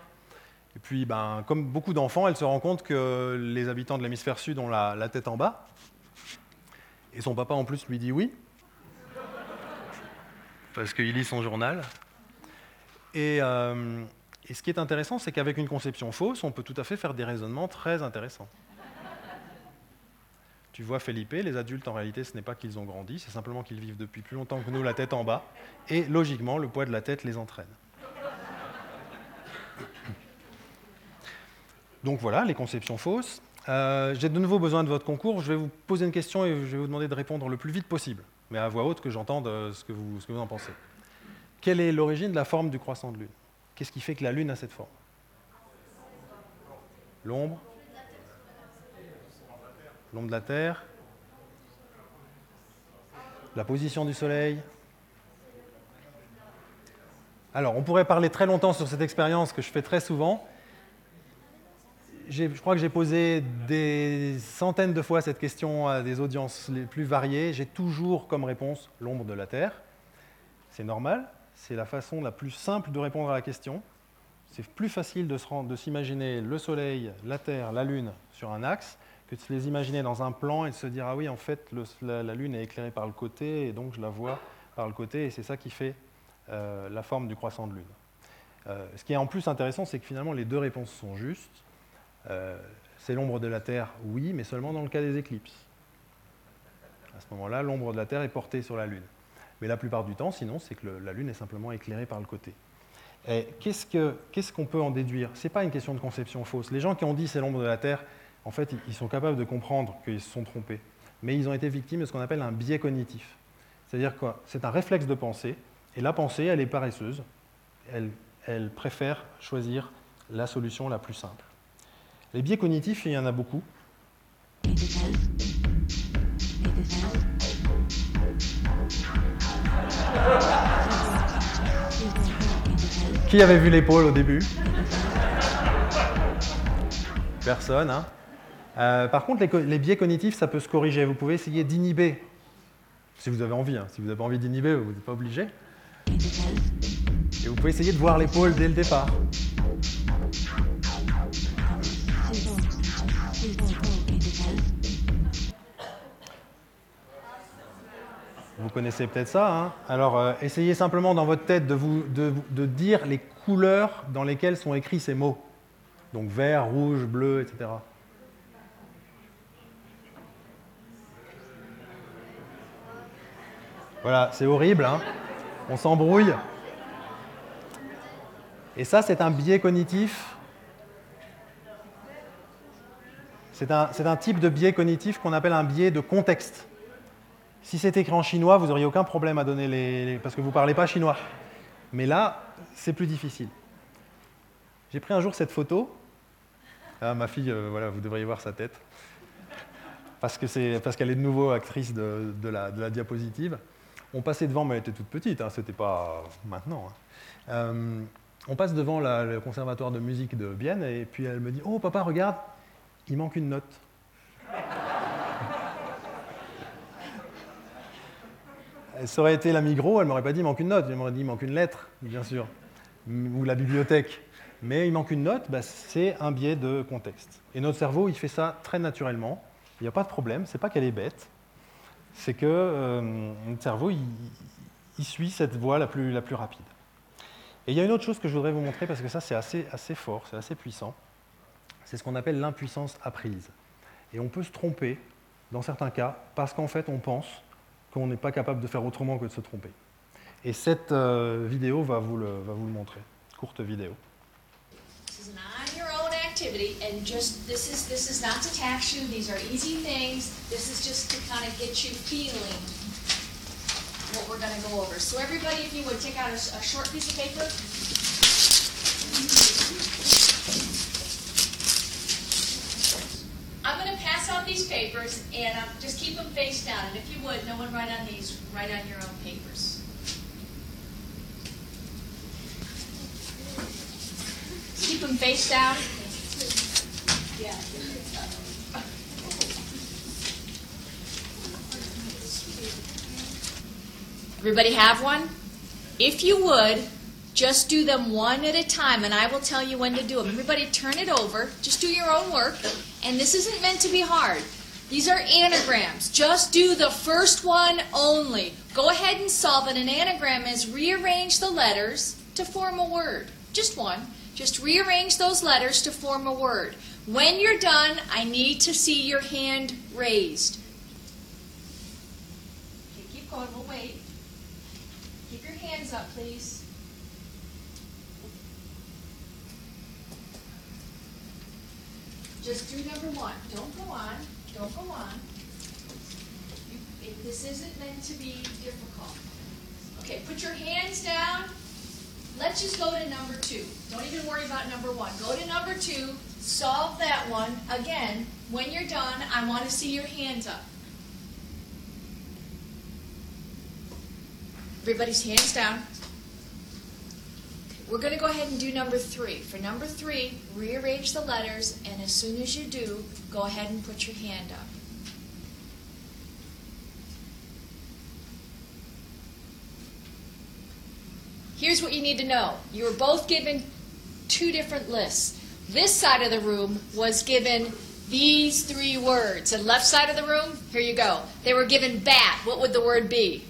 [SPEAKER 2] Et puis, ben, comme beaucoup d'enfants, elle se rend compte que les habitants de l'hémisphère sud ont la, tête en bas. Et son papa, en plus, lui dit oui. Parce qu'il lit son journal. Et, euh, et ce qui est intéressant, c'est qu'avec une conception fausse, on peut tout à fait faire des raisonnements très intéressants. Tu vois Felipe, les adultes en réalité ce n'est pas qu'ils ont grandi, c'est simplement qu'ils vivent depuis plus longtemps que nous la tête en bas, et logiquement le poids de la tête les entraîne. Donc voilà, les conceptions fausses. Euh, j'ai de nouveau besoin de votre concours, je vais vous poser une question et je vais vous demander de répondre le plus vite possible, mais à voix haute que j'entende ce, que vous, ce que vous en pensez. Quelle est l'origine de la forme du croissant de lune? Qu'est-ce qui fait que la lune a cette forme? L'ombre l'ombre de la Terre, la position du Soleil. Alors, on pourrait parler très longtemps sur cette expérience que je fais très souvent. Je crois que j'ai posé des centaines de fois cette question à des audiences les plus variées. J'ai toujours comme réponse l'ombre de la Terre. C'est normal, c'est la façon la plus simple de répondre à la question. C'est plus facile de s'imaginer le Soleil, la Terre, la Lune sur un axe que de se les imaginer dans un plan et de se dire ah oui en fait la, Lune est éclairée par le côté et donc je la vois par le côté et c'est ça qui fait euh, la forme du croissant de Lune. Euh, ce qui est en plus intéressant, c'est que finalement les deux réponses sont justes. Euh, c'est l'ombre de la Terre, oui, mais seulement dans le cas des éclipses. À ce moment-là, l'ombre de la Terre est portée sur la Lune. Mais la plupart du temps, sinon, c'est que la Lune est simplement éclairée par le côté. Qu'est-ce qu'on peut en déduire? Ce n'est pas une question de conception fausse. Les gens qui ont dit c'est l'ombre de la Terre, en fait, ils sont capables de comprendre qu'ils se sont trompés. Mais ils ont été victimes de ce qu'on appelle un biais cognitif. C'est-à-dire que c'est un réflexe de pensée, et la pensée, elle est paresseuse. Elle, préfère choisir la solution la plus simple. Les biais cognitifs, il y en a beaucoup. Qui avait vu l'épaule au début? Personne, hein euh, par contre, les, biais cognitifs, ça peut se corriger. Vous pouvez essayer d'inhiber, si vous avez envie. Hein. Si vous n'avez pas envie d'inhiber, vous n'êtes pas obligé. Et vous pouvez essayer de voir l'épaule dès le départ. Vous connaissez peut-être ça. Hein. Alors, euh, essayez simplement dans votre tête de, vous, dire les couleurs dans lesquelles sont écrits ces mots. Donc vert, rouge, bleu, etc. Voilà, c'est horrible, hein on s'embrouille. Et ça, c'est un biais cognitif. C'est un, type de biais cognitif qu'on appelle un biais de contexte. Si c'était écrit en chinois, vous n'auriez aucun problème à donner les, parce que vous ne parlez pas chinois. Mais là, c'est plus difficile. J'ai pris un jour cette photo. Ah, ma fille, euh, voilà, vous devriez voir sa tête. Parce qu'elle parce qu'elle est de nouveau actrice de, la, de, la, diapositive. On passait devant, mais elle était toute petite, hein, c'était pas maintenant. Hein. Euh, on passe devant le conservatoire de musique de Vienne, et puis elle me dit Oh, papa, regarde, il manque une note. Ça aurait été la Migros, elle m'aurait pas dit il manque une note, elle m'aurait dit il manque une lettre, bien sûr, ou la bibliothèque. Mais il manque une note, bah, c'est un biais de contexte. Et notre cerveau, il fait ça très naturellement. Il n'y a pas de problème, c'est pas qu'elle est bête, c'est que euh, notre cerveau, il, suit cette voie la plus, rapide. Et il y a une autre chose que je voudrais vous montrer, parce que ça c'est assez fort, c'est assez puissant, c'est ce qu'on appelle l'impuissance apprise. Et on peut se tromper, dans certains cas, parce qu'en fait on pense qu'on n'est pas capable de faire autrement que de se tromper. Et cette euh, vidéo va vous, le, va vous le montrer, courte vidéo.
[SPEAKER 4] This is not activity, and just this is this is not to tax you. These are easy things. This is just to kind of get you feeling what we're going to go over. So everybody, if you would take out a, a short piece of paper. These papers, and um, just keep them face down. And if you would, no one write on these, write on your own papers. Keep them face down. Yeah. Everybody have one? If you would, just do them one at a time, and I will tell you when to do them. Everybody, turn it over. Just do your own work. And this isn't meant to be hard. These are anagrams. Just do the first one only. Go ahead and solve it. An anagram is rearrange the letters to form a word. Just one. Just rearrange those letters to form a word. When you're done, I need to see your hand raised. Okay, keep going. We'll wait. Keep your hands up, please. Just do number one. Don't go on. Don't go on. You, it, this isn't meant to be difficult. Okay, put your hands down. Let's just go to number two. Don't even worry about number one. Go to number two. Solve that one. Again, when you're done, I want to see your hands up. Everybody's hands down. We're going to go ahead and do number three. For number three, rearrange the letters, and as soon as you do, go ahead and put your hand up. Here's what you need to know you were both given two different lists. This side of the room was given these three words. And left side of the room, here you go. They were given bat. What would the word be?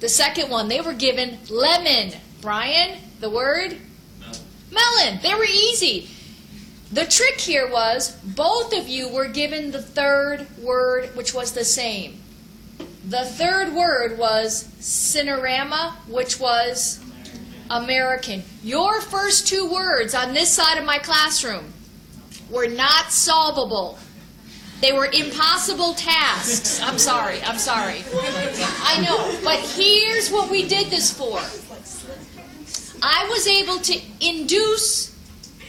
[SPEAKER 4] The second one, they were given lemon. Brian, the word? Melon. Melon. They were easy. The trick here was both of you were given the third word, which was the same. The third word was cinerama, which was American. Your first two words on this side of my classroom were not solvable. They were impossible tasks. I'm sorry, I'm sorry. I know, but here's what we did this for. I was able to induce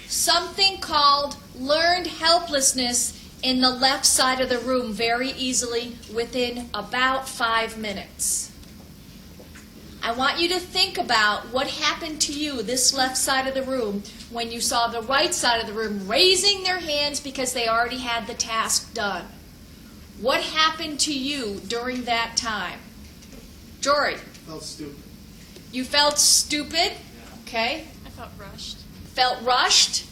[SPEAKER 4] something called learned helplessness in the left side of the room very easily within about five minutes. I want you to think about what happened to you, this left side of the room, when you saw the right side of the room raising their hands because they already had the task done. What happened to you during that time? Jory.
[SPEAKER 5] Felt stupid.
[SPEAKER 4] You felt stupid? Okay.
[SPEAKER 6] I felt rushed.
[SPEAKER 4] Felt rushed?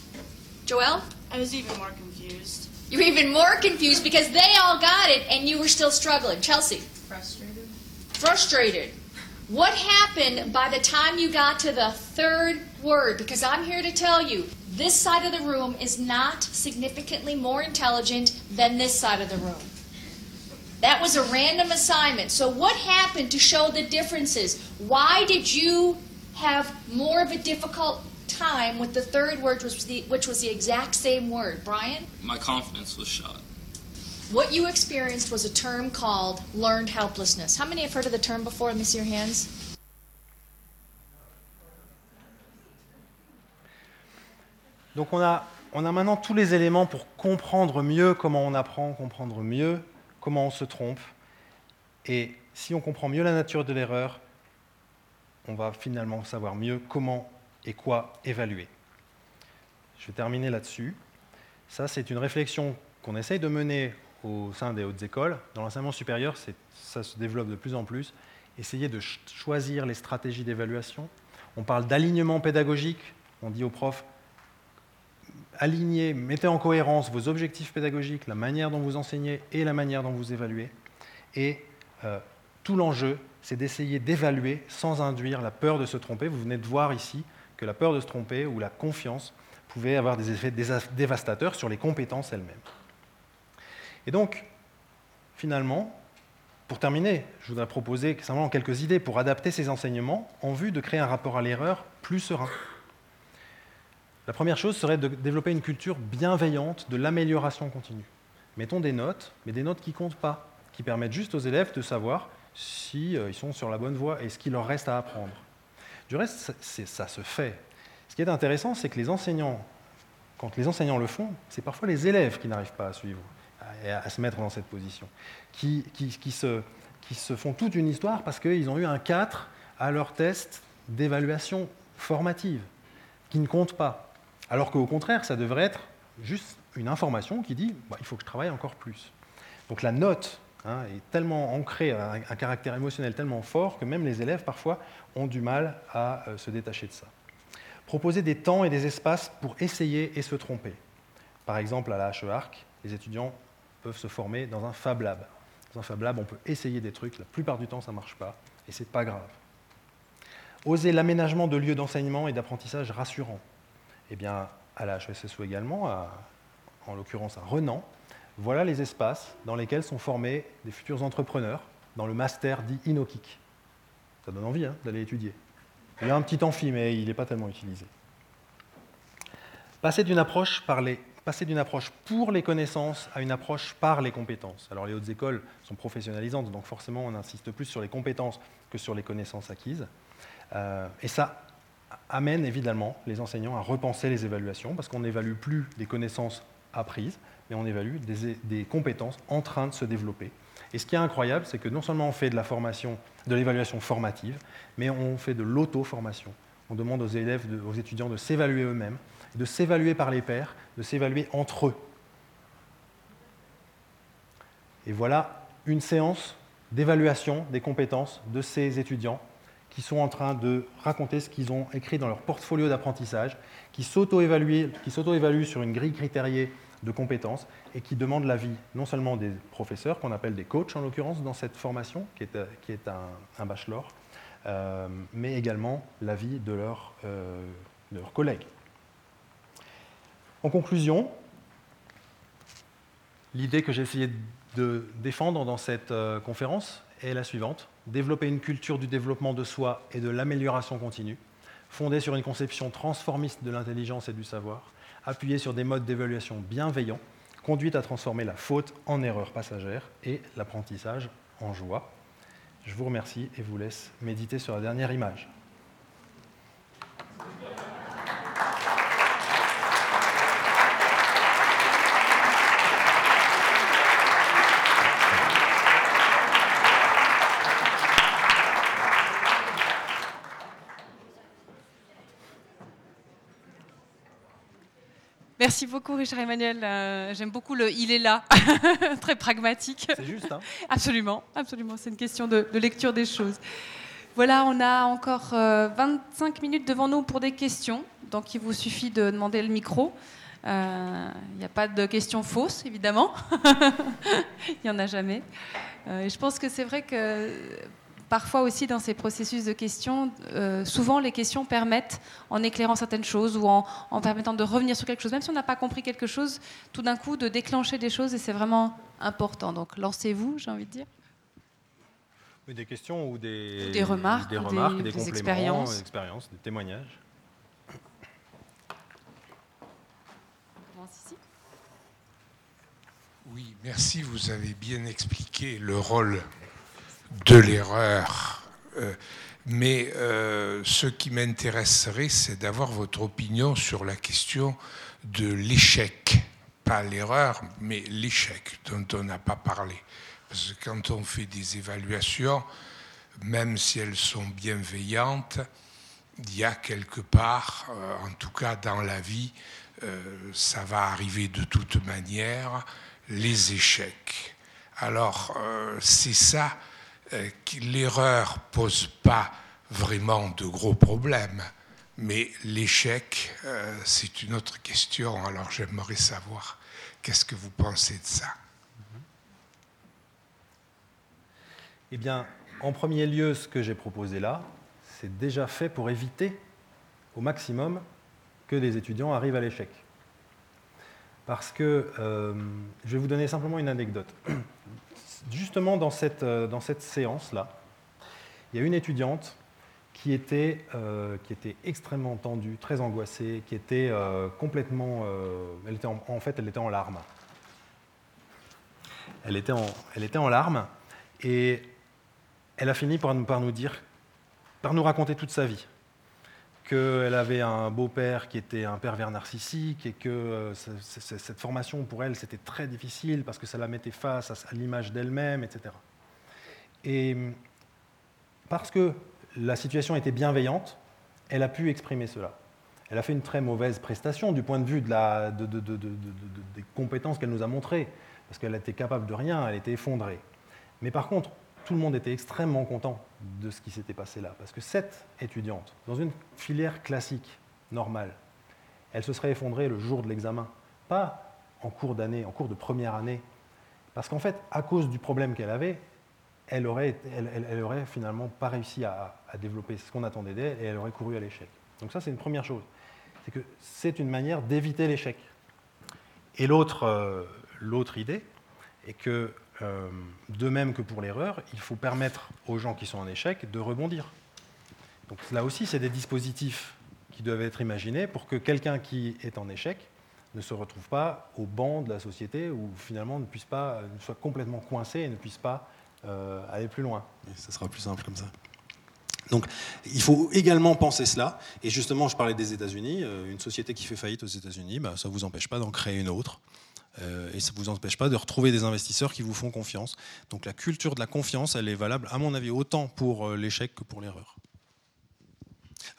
[SPEAKER 4] Joelle?
[SPEAKER 6] I was even more confused.
[SPEAKER 4] You were even more confused because they all got it and you were still struggling. Chelsea?
[SPEAKER 6] Frustrated.
[SPEAKER 4] Frustrated. What happened by the time you got to the third word? Because I'm here to tell you, this side of the room is not significantly more intelligent than this side of the room. That was a random assignment. So, what happened to show the differences? Why did you have more of a difficult time with the third word, which was the, which was the exact same word? Brian?
[SPEAKER 5] My confidence was shot.
[SPEAKER 4] What you experienced was a term called learned helplessness. How many have heard of the term before? Let me see your hands.
[SPEAKER 2] Donc on a, on a maintenant tous les éléments pour comprendre mieux comment on apprend, comprendre mieux comment on se trompe. Et si on comprend mieux la nature de l'erreur, on va finalement savoir mieux comment et quoi évaluer. Je vais terminer là-dessus. Ça, c'est une réflexion qu'on essaye de mener au sein des hautes écoles. Dans l'enseignement supérieur, ça se développe de plus en plus. Essayer de ch- choisir les stratégies d'évaluation. On parle d'alignement pédagogique. On dit aux profs, alignez, mettez en cohérence vos objectifs pédagogiques, la manière dont vous enseignez et la manière dont vous évaluez. Et euh, tout l'enjeu, c'est d'essayer d'évaluer sans induire la peur de se tromper. Vous venez de voir ici que la peur de se tromper ou la confiance pouvait avoir des effets dévastateurs sur les compétences elles-mêmes. Et donc, finalement, pour terminer, je voudrais proposer simplement quelques idées pour adapter ces enseignements en vue de créer un rapport à l'erreur plus serein. La première chose serait de développer une culture bienveillante de l'amélioration continue. Mettons des notes, mais des notes qui comptent pas, qui permettent juste aux élèves de savoir si euh, sont sur la bonne voie et ce qu'il leur reste à apprendre. Du reste, ça, se fait. Ce qui est intéressant, c'est que les enseignants, quand les enseignants le font, c'est parfois les élèves qui n'arrivent pas à suivre et à, se mettre dans cette position, qui se font toute une histoire parce qu'ils ont eu un 4 à leur test d'évaluation formative, qui ne compte pas. Alors qu'au contraire, ça devrait être juste une information qui dit bah, il faut que je travaille encore plus. Donc la note hein, est tellement ancrée, a un, caractère émotionnel tellement fort que même les élèves parfois ont du mal à euh, se détacher de ça. Proposer des temps et des espaces pour essayer et se tromper. Par exemple, à la HE-ARC, les étudiants peuvent se former dans un Fab Lab. Dans un Fab Lab, on peut essayer des trucs, la plupart du temps ça ne marche pas, et c'est pas grave. Oser l'aménagement de lieux d'enseignement et d'apprentissage rassurants. Eh bien, à la HESSO également, en l'occurrence à Renan, voilà les espaces dans lesquels sont formés des futurs entrepreneurs dans le master dit InnoKick. Ça donne envie hein, d'aller étudier. Il y a un petit amphi, mais il n'est pas tellement utilisé. Passer d'une approche, pour les connaissances à une approche par les compétences. Alors les hautes écoles sont professionnalisantes, donc forcément on insiste plus sur les compétences que sur les connaissances acquises. Euh, et ça amène évidemment les enseignants à repenser les évaluations, parce qu'on n'évalue plus des connaissances apprises, mais on évalue des, compétences en train de se développer. Et ce qui est incroyable, c'est que non seulement on fait de la formation, de l'évaluation formative, mais on fait de l'auto-formation. On demande aux élèves, aux étudiants de s'évaluer eux-mêmes, de s'évaluer par les pairs, de s'évaluer entre eux. Et voilà une séance d'évaluation des compétences de ces étudiants qui sont en train de raconter ce qu'ils ont écrit dans leur portfolio d'apprentissage, qui s'auto-évaluent sur une grille critériée de compétences et qui demandent l'avis non seulement des professeurs, qu'on appelle des coachs en l'occurrence dans cette formation, qui est, euh, un, bachelor, euh, mais également l'avis de, leurs, euh, de leurs collègues. En conclusion, l'idée que j'ai essayé de défendre dans cette conférence est la suivante. Développer une culture du développement de soi et de l'amélioration continue, fondée sur une conception transformiste de l'intelligence et du savoir, appuyée sur des modes d'évaluation bienveillants, conduite à transformer la faute en erreur passagère et l'apprentissage en joie. Je vous remercie et vous laisse méditer sur la dernière image.
[SPEAKER 1] Merci beaucoup, Richard Emmanuel. Euh, J'aime beaucoup le il est là, très pragmatique.
[SPEAKER 2] C'est juste, hein
[SPEAKER 1] Absolument, absolument. C'est une question de, de lecture des choses. Voilà, on a encore euh, 25 minutes devant nous pour des questions. Donc, il vous suffit de demander le micro. Euh, Il n'y a pas de questions fausses, évidemment. Il n'y en a jamais. Euh, et je pense que c'est vrai que parfois aussi dans ces processus de questions, euh, souvent les questions permettent, en éclairant certaines choses ou en, en permettant de revenir sur quelque chose, même si on n'a pas compris quelque chose, tout d'un coup de déclencher des choses et c'est vraiment important. Donc lancez-vous, j'ai envie de dire.
[SPEAKER 2] Des questions ou des,
[SPEAKER 1] Ou des remarques,
[SPEAKER 2] des,
[SPEAKER 1] ou des-
[SPEAKER 2] remarques, des
[SPEAKER 1] des
[SPEAKER 2] compléments,
[SPEAKER 1] expériences.
[SPEAKER 2] des expériences, des témoignages.
[SPEAKER 1] On commence ici.
[SPEAKER 5] Oui, merci. Vous avez bien expliqué le rôle de l'erreur. Euh, mais euh, ce qui m'intéresserait, c'est d'avoir votre opinion sur la question de l'échec. Pas l'erreur, mais l'échec dont on n'a pas parlé. Parce que quand on fait des évaluations, même si elles sont bienveillantes, il y a quelque part, euh, en tout cas dans la vie, ça va arriver de toute manière, les échecs. Alors, c'est ça, l'erreur pose pas vraiment de gros problèmes, mais l'échec, euh, c'est une autre question. Alors, j'aimerais savoir qu'est-ce que vous pensez de ça?
[SPEAKER 2] Eh bien, en premier lieu, ce que j'ai proposé là, c'est déjà fait pour éviter au maximum que les étudiants arrivent à l'échec. Parce que, euh, je vais vous donner simplement une anecdote. Justement, dans cette, euh, dans cette séance-là, il y a une étudiante qui était, euh, extrêmement tendue, très angoissée, qui était euh, complètement... elle était en, fait, elle était en larmes. Elle était en, larmes et elle a fini par nous dire, par nous raconter toute sa vie. Qu'elle avait un beau-père qui était un pervers narcissique et que euh, ce- ce- cette formation pour elle c'était très difficile parce que ça la mettait face à, l'image d'elle-même, etc. Et hum, parce que la situation était bienveillante, elle a pu exprimer cela. Elle a fait une très mauvaise prestation du point de vue des compétences qu'elle nous a montrées, parce qu'elle était capable de rien, elle était effondrée. Mais par contre, tout le monde était extrêmement content de ce qui s'était passé là, parce que cette étudiante, dans une filière classique, normale, elle se serait effondrée le jour de l'examen, pas en cours d'année, en cours de première année, parce qu'en fait, à cause du problème qu'elle avait, elle aurait, finalement pas réussi à, développer ce qu'on attendait d'elle et elle aurait couru à l'échec. Donc ça, c'est une première chose. C'est que c'est une manière d'éviter l'échec. Et l'autre, euh, idée est que, euh, de même que pour l'erreur, il faut permettre aux gens qui sont en échec de rebondir. Donc là aussi, c'est des dispositifs qui doivent être imaginés pour que quelqu'un qui est en échec ne se retrouve pas au banc de la société ou finalement ne puisse pas, ne soit complètement coincé et ne puisse pas euh, aller plus loin. Et ça sera plus simple comme ça. Donc, il faut également penser cela. Et justement, je parlais des États-Unis. Euh, Une société qui fait faillite aux États-Unis, bah, ça ne vous empêche pas d'en créer une autre. Euh, et ça ne vous empêche pas de retrouver des investisseurs qui vous font confiance. Donc, la culture de la confiance, elle est valable, à mon avis, autant pour euh, l'échec que pour l'erreur.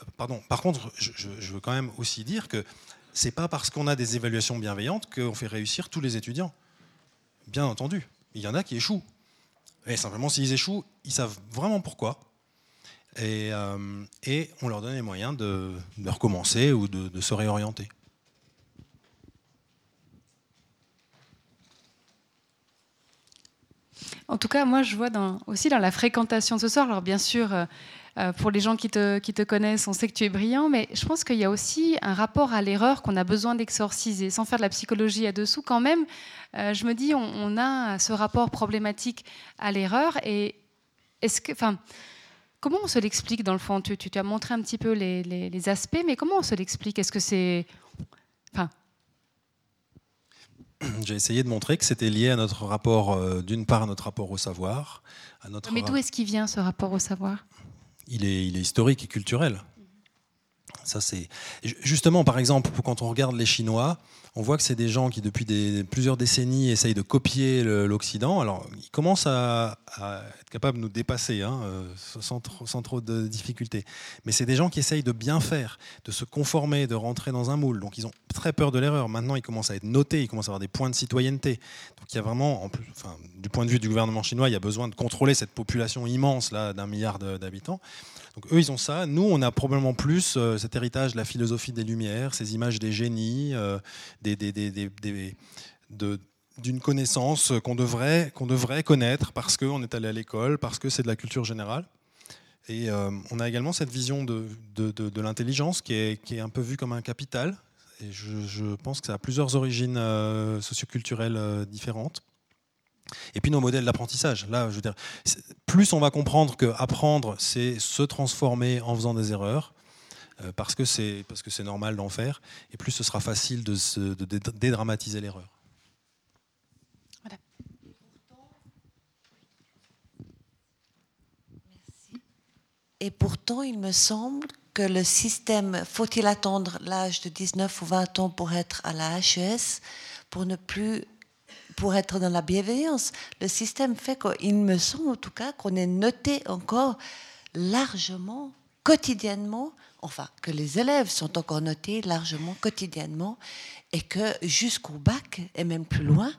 [SPEAKER 2] Euh, Pardon. Par contre, je, veux quand même aussi dire que c'est pas parce qu'on a des évaluations bienveillantes qu'on fait réussir tous les étudiants. Bien entendu, il y en a qui échouent. Et simplement, s'ils échouent, ils savent vraiment pourquoi. Et, on leur donne les moyens de, recommencer ou de se réorienter.
[SPEAKER 1] En tout cas, moi, je vois aussi dans la fréquentation de ce soir, alors bien sûr, euh, euh, pour les gens qui te, connaissent, on sait que tu es brillant, mais je pense qu'il y a aussi un rapport à l'erreur qu'on a besoin d'exorciser, sans faire de la psychologie à dessous. Quand même, euh, je me dis, on, a ce rapport problématique à l'erreur, et comment on se l'explique dans le fond? Tu, as montré un petit peu les, les- les aspects, mais comment on se l'explique? Est-ce que c'est, enfin,
[SPEAKER 2] J'ai essayé de montrer que c'était lié à notre rapport, euh, d'une part, à notre rapport au savoir, à notre
[SPEAKER 1] mais d'où est-ce qu'il vient ce rapport au savoir?
[SPEAKER 2] Il est, il est historique et culturel. Ça, c'est Ju- justement, par exemple, quand on regarde les Chinois, on voit que c'est des gens qui, depuis plusieurs décennies, essayent de copier l'Occident. Alors, ils commencent à, être capables de nous dépasser, hein, euh, sans, trop, de difficultés. Mais c'est des gens qui essayent de bien faire, de se conformer, de rentrer dans un moule. Donc, ils ont très peur de l'erreur. Maintenant, ils commencent à être notés, ils commencent à avoir des points de citoyenneté. Donc, il y a vraiment, enfin, du point de vue du gouvernement chinois, il y a besoin de contrôler cette population immense d'un milliard d'habitants. Donc eux, ils ont ça. Nous, on a probablement plus euh, cet héritage de la philosophie des Lumières, ces images des génies, euh, d'une connaissance qu'on devrait, qu'on devrait connaître parce qu'on est allé à l'école, parce que c'est de la culture générale. Et euh, on a également cette vision de, de, l'intelligence qui est, qui est un peu vue comme un capital. Et je, pense que ça a plusieurs origines euh, socioculturelles euh, différentes. Et puis nos modèles d'apprentissage. Là, je veux dire, plus on va comprendre que apprendre, c'est se transformer en faisant des erreurs, parce que c'est parce que c'est normal d'en faire, et plus ce sera facile de, se- de dé- dédramatiser l'erreur.
[SPEAKER 7] Et pourtant, il me semble que le système, faut-il attendre l'âge de 19 ou 20 ans pour être à la HES, pour ne plus, pour être dans la bienveillance? Le système fait qu'il me semble en tout cas qu'on est noté encore largement, quotidiennement, enfin que les élèves sont encore notés largement, quotidiennement, et que jusqu'au bac, et même plus loin,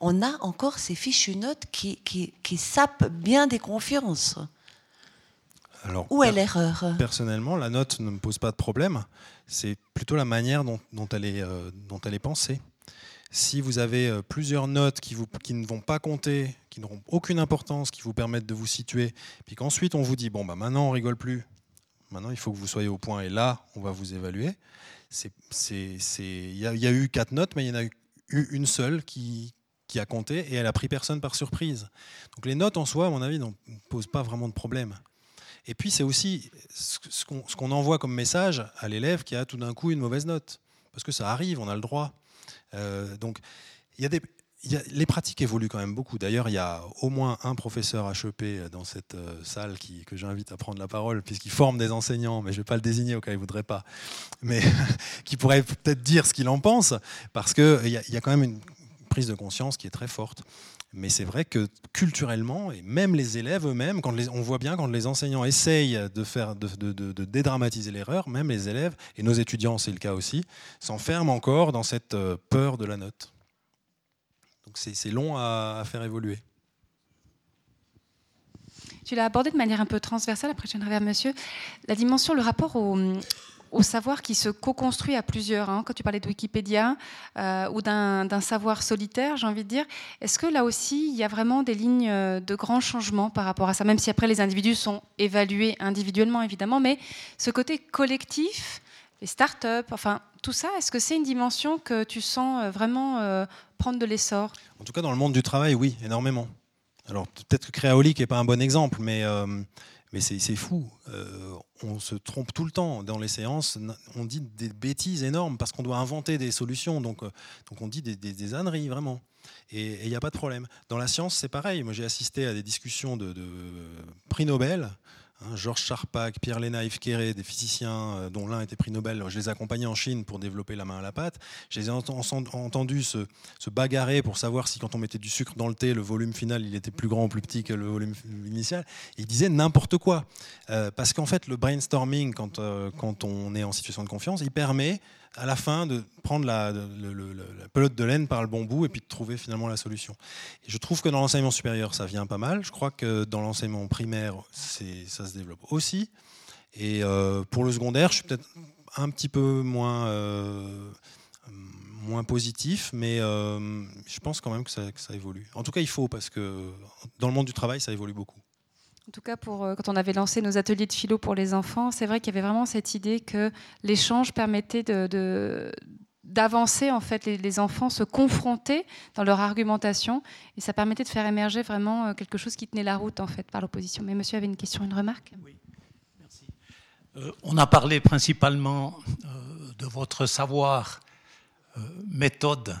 [SPEAKER 7] on a encore ces fichues notes qui, qui, qui sapent bien des confiances.
[SPEAKER 2] Alors,
[SPEAKER 7] Où est l'erreur?
[SPEAKER 2] Personnellement, la note ne me pose pas de problème. C'est plutôt la manière dont, dont elle, est, euh, dont elle est pensée. Si vous avez euh, plusieurs notes qui, vous, qui ne vont pas compter, qui n'auront aucune importance, qui vous permettent de vous situer, puis qu'ensuite on vous dit bon bah maintenant on rigole plus, maintenant il faut que vous soyez au point et là on va vous évaluer. Il y, a- eu quatre notes, mais il y en a eu une seule qui, a compté et elle a pris personne par surprise. Donc les notes en soi, à mon avis, ne posent pas vraiment de problème. Et puis c'est aussi ce qu'on envoie comme message à l'élève qui a tout d'un coup une mauvaise note. Parce que ça arrive, on a le droit. Euh, donc il y a des, les pratiques évoluent quand même beaucoup. D'ailleurs, il y a au moins un professeur HEP dans cette euh, salle que j'invite à prendre la parole, puisqu'il forme des enseignants, mais je ne vais pas le désigner au cas où il ne voudrait pas, mais qui pourrait peut-être dire ce qu'il en pense, parce qu'il y, a- quand même une prise de conscience qui est très forte. Mais c'est vrai que culturellement, et même les élèves eux-mêmes, on voit bien quand les enseignants essayent de, faire, de dédramatiser l'erreur, même les élèves, et nos étudiants, c'est le cas aussi, s'enferment encore dans cette euh, peur de la note. Donc c'est long à, faire évoluer.
[SPEAKER 1] Tu l'as abordé de manière un peu transversale, après je viendrai vers monsieur. La dimension, le rapport au, savoir qui se co-construit à plusieurs. hein. Quand tu parlais de Wikipédia euh, ou d'un d'un savoir solitaire, j'ai envie de dire, est-ce que là aussi, il y a vraiment des lignes euh, de grands changements par rapport à ça, même si après les individus sont évalués individuellement, évidemment, mais ce côté collectif, les start-up, enfin, tout ça, est-ce que c'est une dimension que tu sens euh, vraiment euh, prendre de l'essor?
[SPEAKER 2] En tout cas, dans le monde du travail, oui, énormément. Alors peut-être que Créaolique n'est pas un bon exemple, mais, euh, mais c'est fou. On se trompe tout le temps dans les séances. On dit des bêtises énormes parce qu'on doit inventer des solutions. Donc, donc on dit des, âneries, vraiment. Et il n'y a pas de problème. Dans la science, c'est pareil. Moi, j'ai assisté à des discussions de prix Nobel. Hein, Georges Charpak, Pierre Léna, Yves Quéré, des physiciens euh, dont l'un était prix Nobel. Je les ai accompagnés en Chine pour développer la main à la pâte. Je les ai ent- entendus se, se bagarrer pour savoir si quand on mettait du sucre dans le thé, le volume final il était plus grand ou plus petit que le volume initial. Ils disaient n'importe quoi. Euh, parce qu'en fait, le brainstorming, quand, euh, quand on est en situation de confiance, il permet à la fin de prendre la, pelote de laine par le bon bout et puis de trouver finalement la solution. Je trouve que dans l'enseignement supérieur, ça vient pas mal. Je crois que dans l'enseignement primaire, ça se développe aussi. Et euh, pour le secondaire, je suis peut-être un petit peu moins, euh, moins positif, mais euh, je pense quand même que ça évolue. En tout cas, il faut, parce que dans le monde du travail, ça évolue beaucoup.
[SPEAKER 1] En tout cas, pour, euh, quand on avait lancé nos ateliers de philo pour les enfants, c'est vrai qu'il y avait vraiment cette idée que l'échange permettait d'avancer en fait les, enfants se confronter dans leur argumentation et ça permettait de faire émerger vraiment euh, quelque chose qui tenait la route en fait par l'opposition. Mais monsieur avait une question, une remarque?
[SPEAKER 8] Euh, on a parlé principalement de votre savoir, méthode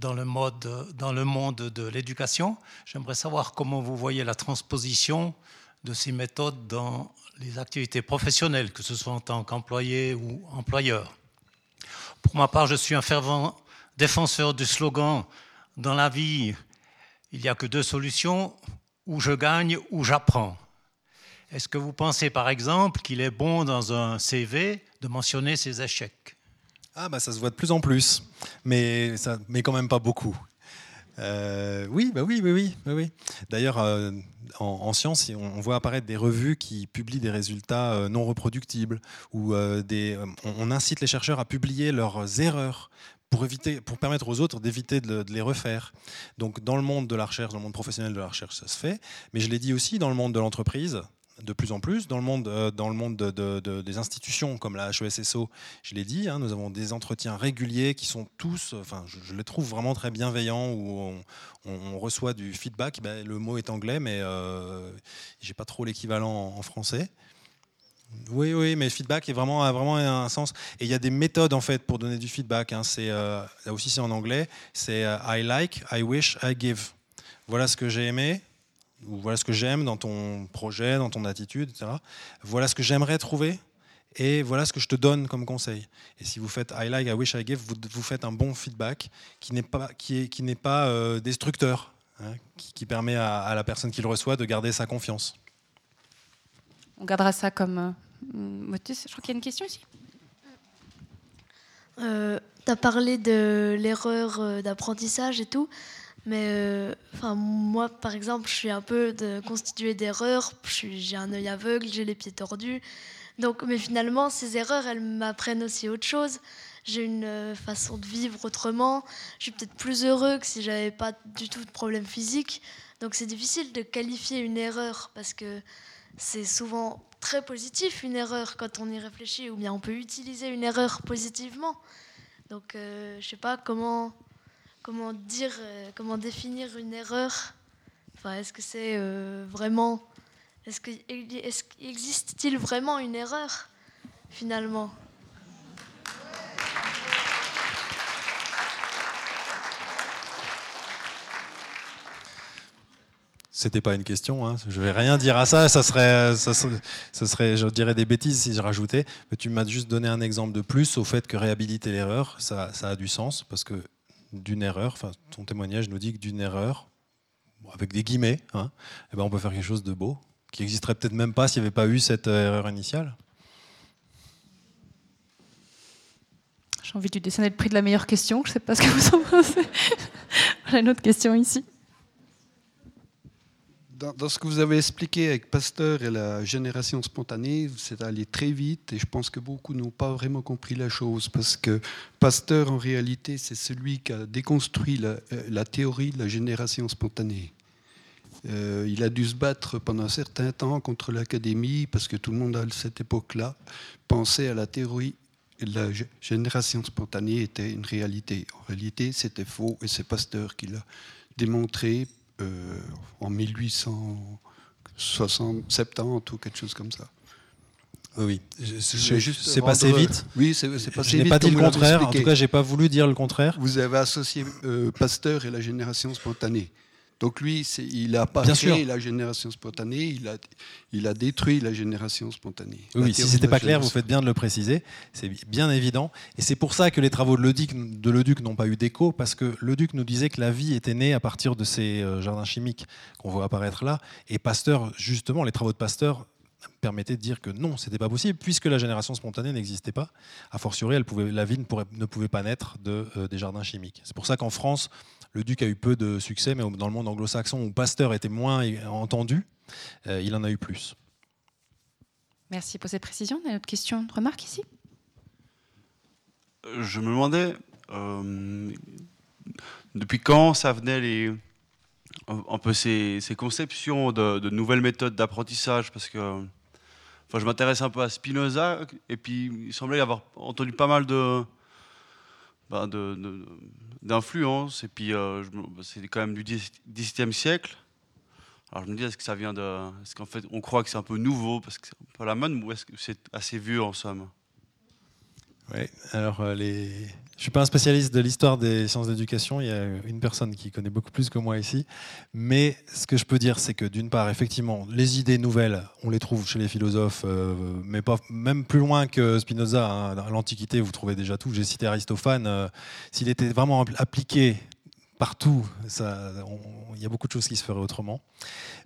[SPEAKER 8] dans, le mode, dans le monde de l'éducation. J'aimerais savoir comment vous voyez la transposition de ces méthodes dans les activités professionnelles, que ce soit en tant qu'employé ou employeur. Pour ma part, je suis un fervent défenseur du slogan Dans la vie, il n'y a que deux solutions, ou je gagne ou j'apprends. Est-ce que vous pensez par exemple qu'il est bon dans un CV de mentionner ses échecs?
[SPEAKER 2] Ah bah ça se voit de plus en plus, mais, quand même pas beaucoup. Euh, oui, bah oui, oui, oui, oui, oui. D'ailleurs, euh, en, en sciences, on, voit apparaître des revues qui publient des résultats euh, non reproductibles, ou des, on, incite les chercheurs à publier leurs erreurs pour, éviter, pour permettre aux autres d'éviter de les refaire. Donc dans le monde de la recherche, dans le monde professionnel de la recherche, ça se fait, mais je l'ai dit aussi dans le monde de l'entreprise. De plus en plus dans le monde, euh, dans le monde de- de- de- des institutions comme la HESSO. Je l'ai dit, hein, nous avons des entretiens réguliers qui sont tous, enfin, je, les trouve vraiment très bienveillants où on, reçoit du feedback. Ben, le mot est anglais, mais euh, j'ai pas trop l'équivalent en, français. Oui, oui, mais feedback est vraiment, a vraiment un sens. Et il y a des méthodes en fait pour donner du feedback. hein. Euh, là aussi c'est en anglais. C'est euh, I like, I wish, I give. Voilà ce que j'ai aimé, ou voilà ce que j'aime dans ton projet, dans ton attitude, etc. Voilà ce que j'aimerais trouver, et voilà ce que je te donne comme conseil. Et si vous faites I like, I wish, I give, vous, vous faites un bon feedback qui n'est pas, qui est, qui n'est pas euh, destructeur, hein, qui, qui permet à, à la personne qui le reçoit de garder sa confiance.
[SPEAKER 1] On gardera ça comme euh, motus. Je crois qu'il y a une question ici.
[SPEAKER 9] Euh, tu as parlé de l'erreur euh, d'apprentissage et tout, mais euh, enfin moi, par exemple, je suis un peu constituée d'erreurs. J'ai un œil aveugle, j'ai les pieds tordus. Donc, mais finalement, ces erreurs, elles m'apprennent aussi autre chose. J'ai une euh, façon de vivre autrement. Je suis peut-être plus heureux que si j'avais pas du tout de problème physique. Donc, c'est difficile de qualifier une erreur parce que c'est souvent très positif une erreur quand on y réfléchit, ou bien on peut utiliser une erreur positivement. Donc, euh, je sais pas comment comment dire, euh, comment définir une erreur. Enfin, est-ce que c'est euh, vraiment, existe-t-il vraiment une erreur finalement?
[SPEAKER 2] C'était pas une question, hein. je vais rien dire à ça, ça serait, ça je dirais des bêtises si je rajoutais. Mais tu m'as juste donné un exemple de plus au fait que réhabiliter l'erreur, ça a du sens parce que d'une erreur, enfin ton témoignage nous dit que d'une erreur, avec des guillemets, hein, eh ben on peut faire quelque chose de beau qui existerait peut-être même pas s'il n'y avait pas eu cette euh, erreur initiale.
[SPEAKER 1] J'ai envie de lui décerner le prix de la meilleure question. Je ne sais pas ce que vous en pensez. J'ai une autre question ici.
[SPEAKER 10] Dans, ce que vous avez expliqué avec Pasteur et la génération spontanée, c'est allé très vite et je pense que beaucoup n'ont pas vraiment compris la chose parce que Pasteur, en réalité, c'est celui qui a déconstruit la, euh, théorie de la génération spontanée. Euh, il a dû se battre pendant un certain temps contre l'académie parce que tout le monde à cette époque-là pensait à la théorie la génération spontanée était une réalité. En réalité, c'était faux et c'est Pasteur qui l'a démontré euh, en 1870 ou quelque chose comme ça.
[SPEAKER 2] Oui, c'est passé vite.
[SPEAKER 10] Oui, c'est c'est passé
[SPEAKER 2] Je n'ai pas dit le contraire. En tout cas, j'ai pas voulu dire le contraire.
[SPEAKER 10] Vous avez associé euh, Pasteur et la génération spontanée. Donc lui, il n'a pas
[SPEAKER 2] Bien
[SPEAKER 10] créé
[SPEAKER 2] sûr.
[SPEAKER 10] la génération spontanée, il a, il a détruit la génération spontanée.
[SPEAKER 2] Oui, si c'était
[SPEAKER 10] de
[SPEAKER 2] pas
[SPEAKER 10] la
[SPEAKER 2] clair, vous faites bien de le préciser. C'est bien évident. Et c'est pour ça que les travaux de Leduc, de Leduc n'ont pas eu d'écho, parce que Leduc nous disait que la vie était née à partir de ces euh, jardins chimiques qu'on voit apparaître là. Et Pasteur, justement, les travaux de Pasteur permettaient de dire que non, c'était pas possible, puisque la génération spontanée n'existait pas. A fortiori, elle pouvait, la vie ne, pourrait- ne pouvait pas naître de, euh, des jardins chimiques. C'est pour ça qu'en France, le Duc a eu peu de succès, mais dans le monde anglo-saxon, où Pasteur était moins entendu, euh, il en a eu plus.
[SPEAKER 1] Merci pour cette précision. On a une autre question, une remarque ici?
[SPEAKER 11] Je me demandais euh, depuis quand ça venait les, un peu ces, ces conceptions de, de nouvelles méthodes d'apprentissage? Parce que enfin, je m'intéresse un peu à Spinoza et puis il semblait y avoir entendu pas mal de ben, d'influences et puis euh, me- c'est quand même du XVIIe siècle. Alors je me dis est-ce que ça vient de est-ce qu'en fait on croit que c'est un peu nouveau parce que c'est un peu la mode ou est-ce que c'est assez vieux en somme?
[SPEAKER 2] Oui, alors euh, les... je ne suis pas un spécialiste de l'histoire des sciences d'éducation, il y a une personne qui connaît beaucoup plus que moi ici, mais ce que je peux dire, c'est que d'une part, effectivement, les idées nouvelles, on les trouve chez les philosophes, euh, mais pas, même plus loin que Spinoza, hein, dans l'Antiquité, vous trouvez déjà tout, j'ai cité Aristophane, euh, s'il était vraiment appl- appliqué partout, il y a beaucoup de choses qui se feraient autrement,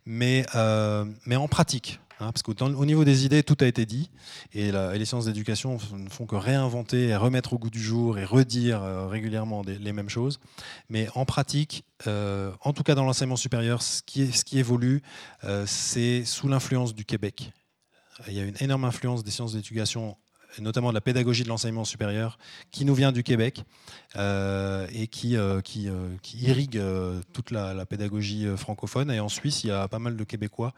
[SPEAKER 2] mais, euh, mais en pratique. Hein, parce qu'au au niveau des idées, tout a été dit. Et, les sciences d'éducation ne font que réinventer, et remettre au goût du jour et redire euh, régulièrement les mêmes choses. Mais en pratique, euh, en tout cas dans l'enseignement supérieur, ce qui, évolue, euh, c'est sous l'influence du Québec. Il y a une énorme influence des sciences d'éducation notamment de la pédagogie de l'enseignement supérieur, qui nous vient du Québec euh, et qui, euh, euh, irrigue toute la, pédagogie francophone. Et en Suisse, il y a pas mal de Québécois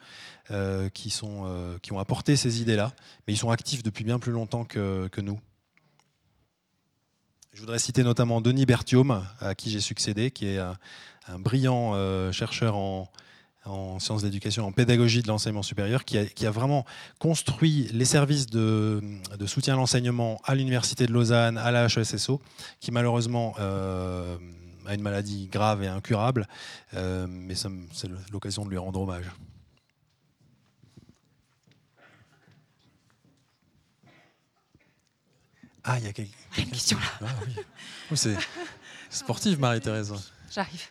[SPEAKER 2] qui, ont apporté ces idées-là, mais ils sont actifs depuis bien plus longtemps que, nous. Je voudrais citer notamment Denis Berthiaume, à qui j'ai succédé, qui est un, brillant chercheur en, en sciences d'éducation, en pédagogie de l'enseignement supérieur, qui a, qui a vraiment construit les services de, de soutien à l'enseignement à l'Université de Lausanne, à la HESSO, qui malheureusement euh, a une maladie grave et incurable, euh, mais c'est l'occasion de lui rendre hommage. Ah, il y a quel- quelqu'un.
[SPEAKER 1] question là.
[SPEAKER 2] Ah, oui. Sportif, Marie-Thérèse.
[SPEAKER 1] J'arrive.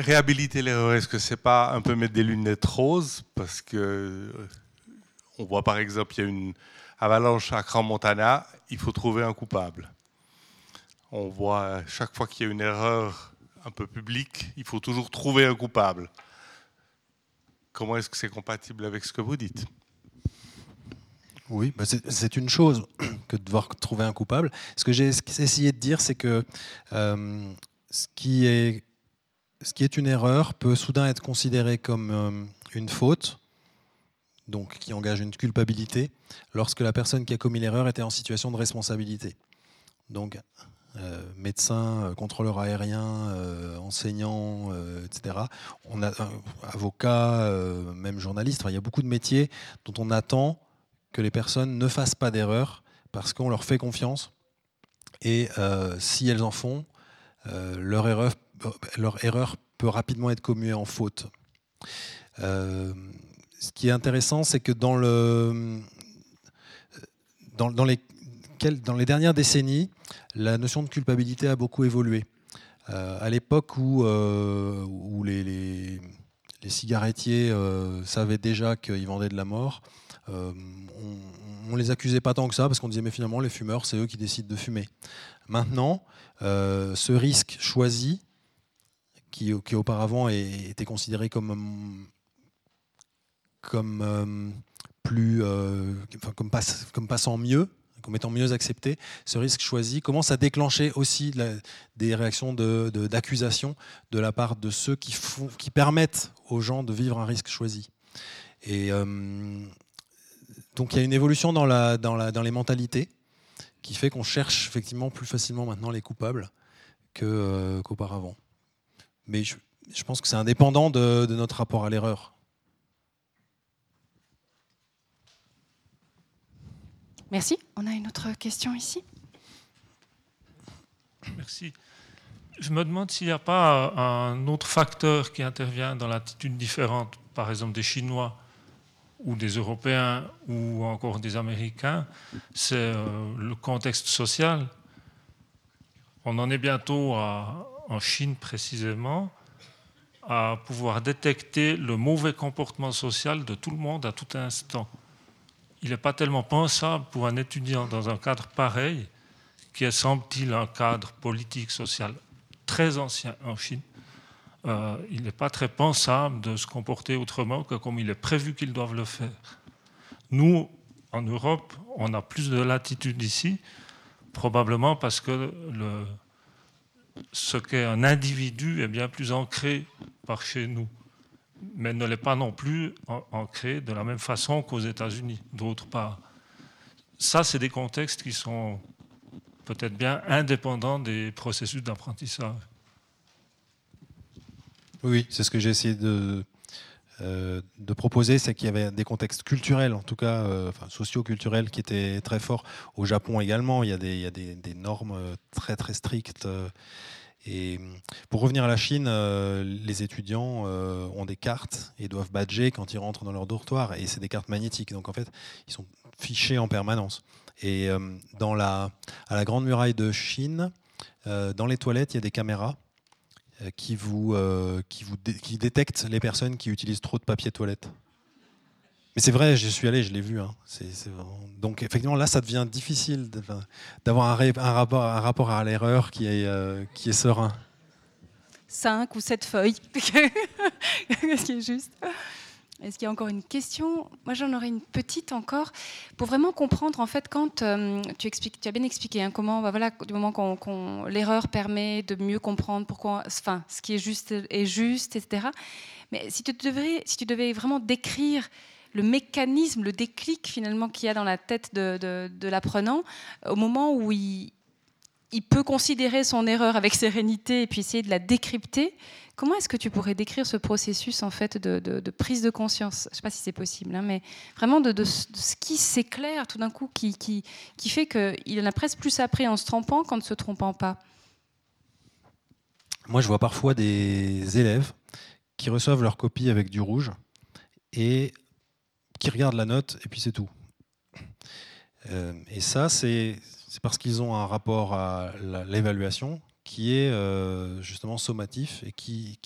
[SPEAKER 12] Réhabiliter l'erreur, est-ce que c'est pas un peu mettre des lunettes roses Parce que euh, on voit par exemple, il y a une avalanche à Grand Montana, il faut trouver un coupable. On voit euh, chaque fois qu'il y a une erreur un peu publique, il faut toujours trouver un coupable. Comment est-ce que c'est compatible avec ce que vous dites?
[SPEAKER 2] Oui, bah c'est une chose que de devoir trouver un coupable. Ce que j'ai essayé de dire, c'est que euh, ce, qui est, ce qui est une erreur peut soudain être considéré comme euh, une faute, donc qui engage une culpabilité, lorsque la personne qui a commis l'erreur était en situation de responsabilité. Donc, euh, médecin, euh, contrôleur aérien, enseignant, etc. Avocat, même journaliste. Il y a beaucoup de métiers dont on attend que les personnes ne fassent pas d'erreurs parce qu'on leur fait confiance. Et si elles en font, leur, erreur, leur erreur peut rapidement être commuée en faute. Euh, ce qui est intéressant, c'est que dans, le, dans, les, dans les dernières décennies, la notion de culpabilité a beaucoup évolué. Euh, à l'époque où, euh, où les, les- cigarettiers savaient déjà qu'ils vendaient de la mort, on ne les accusait pas tant que ça parce qu'on disait mais finalement les fumeurs c'est eux qui décident de fumer. Maintenant, ce risque choisi, qui, auparavant était considéré comme, comme euh, plus, euh, comme, pass- comme passant mieux, comme étant mieux accepté, ce risque choisi commence à déclencher aussi des réactions d'accusation de, la part de ceux qui, permettent aux gens de vivre un risque choisi? Et euh, donc il y a une évolution dans, les mentalités qui fait qu'on cherche effectivement plus facilement maintenant les coupables euh, qu'auparavant. Mais je, je pense que c'est indépendant de, de notre rapport à l'erreur.
[SPEAKER 1] Merci. On a une autre question ici.
[SPEAKER 13] Merci. Je me demande s'il n'y a pas un autre facteur qui intervient dans l'attitude différente, par exemple des Chinois ou des Européens ou encore des Américains, c'est euh, le contexte social. On en est bientôt à- en Chine précisément à pouvoir détecter le mauvais comportement social de tout le monde à tout instant. Il n'est pas tellement pensable pour un étudiant dans un cadre pareil, qui est, semble-t-il, un cadre politique, social très ancien en Chine. Euh, il n'est pas très pensable de se comporter autrement que comme il est prévu qu'ils doivent le faire. Nous, en Europe, on a plus de latitude ici, probablement parce que le, ce qu'est un individu est bien plus ancré par chez nous, mais ne l'est pas non plus ancré de la même façon qu'aux États-Unis, d'autre part. Ça, c'est des contextes qui sont peut-être bien indépendants des processus d'apprentissage.
[SPEAKER 2] Oui, c'est ce que j'ai essayé de, de proposer, c'est qu'il y avait des contextes culturels, en tout cas euh, enfin, socio-culturels, qui étaient très forts. Au Japon également, il y a des, normes euh, très très strictes. euh, Et pour revenir à la Chine, euh, les étudiants euh, ont des cartes et doivent badger quand ils rentrent dans leur dortoir. Et c'est des cartes magnétiques. Donc en fait, ils sont fichés en permanence. Et euh, dans la, à la Grande Muraille de Chine, euh, dans les toilettes, il y a des caméras euh, qui vous, euh, qui vous qui détectent les personnes qui utilisent trop de papier toilette. Mais c'est vrai, j'y suis allé, je l'ai vu. hein. Donc effectivement, là, ça devient difficile d'avoir un rapport, un rapport à l'erreur qui est, euh, qui est serein.
[SPEAKER 1] cinq ou sept feuilles. Ce qui est juste? Est-ce qu'il y a encore une question? Moi, j'en aurais une petite encore pour vraiment comprendre en fait quand euh, tu as bien expliqué hein, comment, bah, voilà, du moment qu'on l'erreur permet de mieux comprendre pourquoi, enfin, ce qui est juste est juste, etc. Mais si tu devais vraiment décrire le mécanisme, le déclic finalement qu'il y a dans la tête de, de l'apprenant au moment où il, il peut considérer son erreur avec sérénité et puis essayer de la décrypter. Comment est-ce que tu pourrais décrire ce processus en fait de, prise de conscience? Je ne sais pas si c'est possible, hein, mais vraiment de, ce qui s'éclaire tout d'un coup, qui, fait qu'il en a presque plus appris en se trompant qu'en ne se trompant pas?
[SPEAKER 2] Moi, je vois parfois des élèves qui reçoivent leur copie avec du rouge et qui regardent la note et puis c'est tout. Euh, et ça, c'est parce qu'ils ont un rapport à l'évaluation qui est euh, justement sommatif et qui,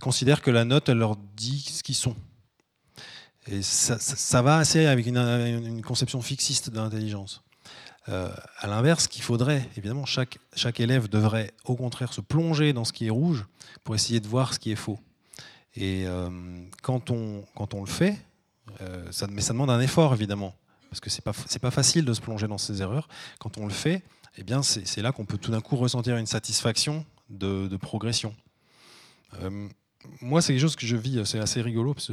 [SPEAKER 2] considère que la note, elle leur dit ce qu'ils sont. Et ça, va assez avec une, conception fixiste de l'intelligence. Euh, à l'inverse, qu'il faudrait, évidemment, chaque, élève devrait au contraire se plonger dans ce qui est rouge pour essayer de voir ce qui est faux. Et euh, quand, on, le fait, ça, mais ça demande un effort, évidemment, parce que ce n'est pas, pas facile de se plonger dans ces erreurs. Quand on le fait, eh bien, c'est là qu'on peut tout d'un coup ressentir une satisfaction de, progression. Euh, moi, c'est quelque chose que je vis, c'est assez rigolo, parce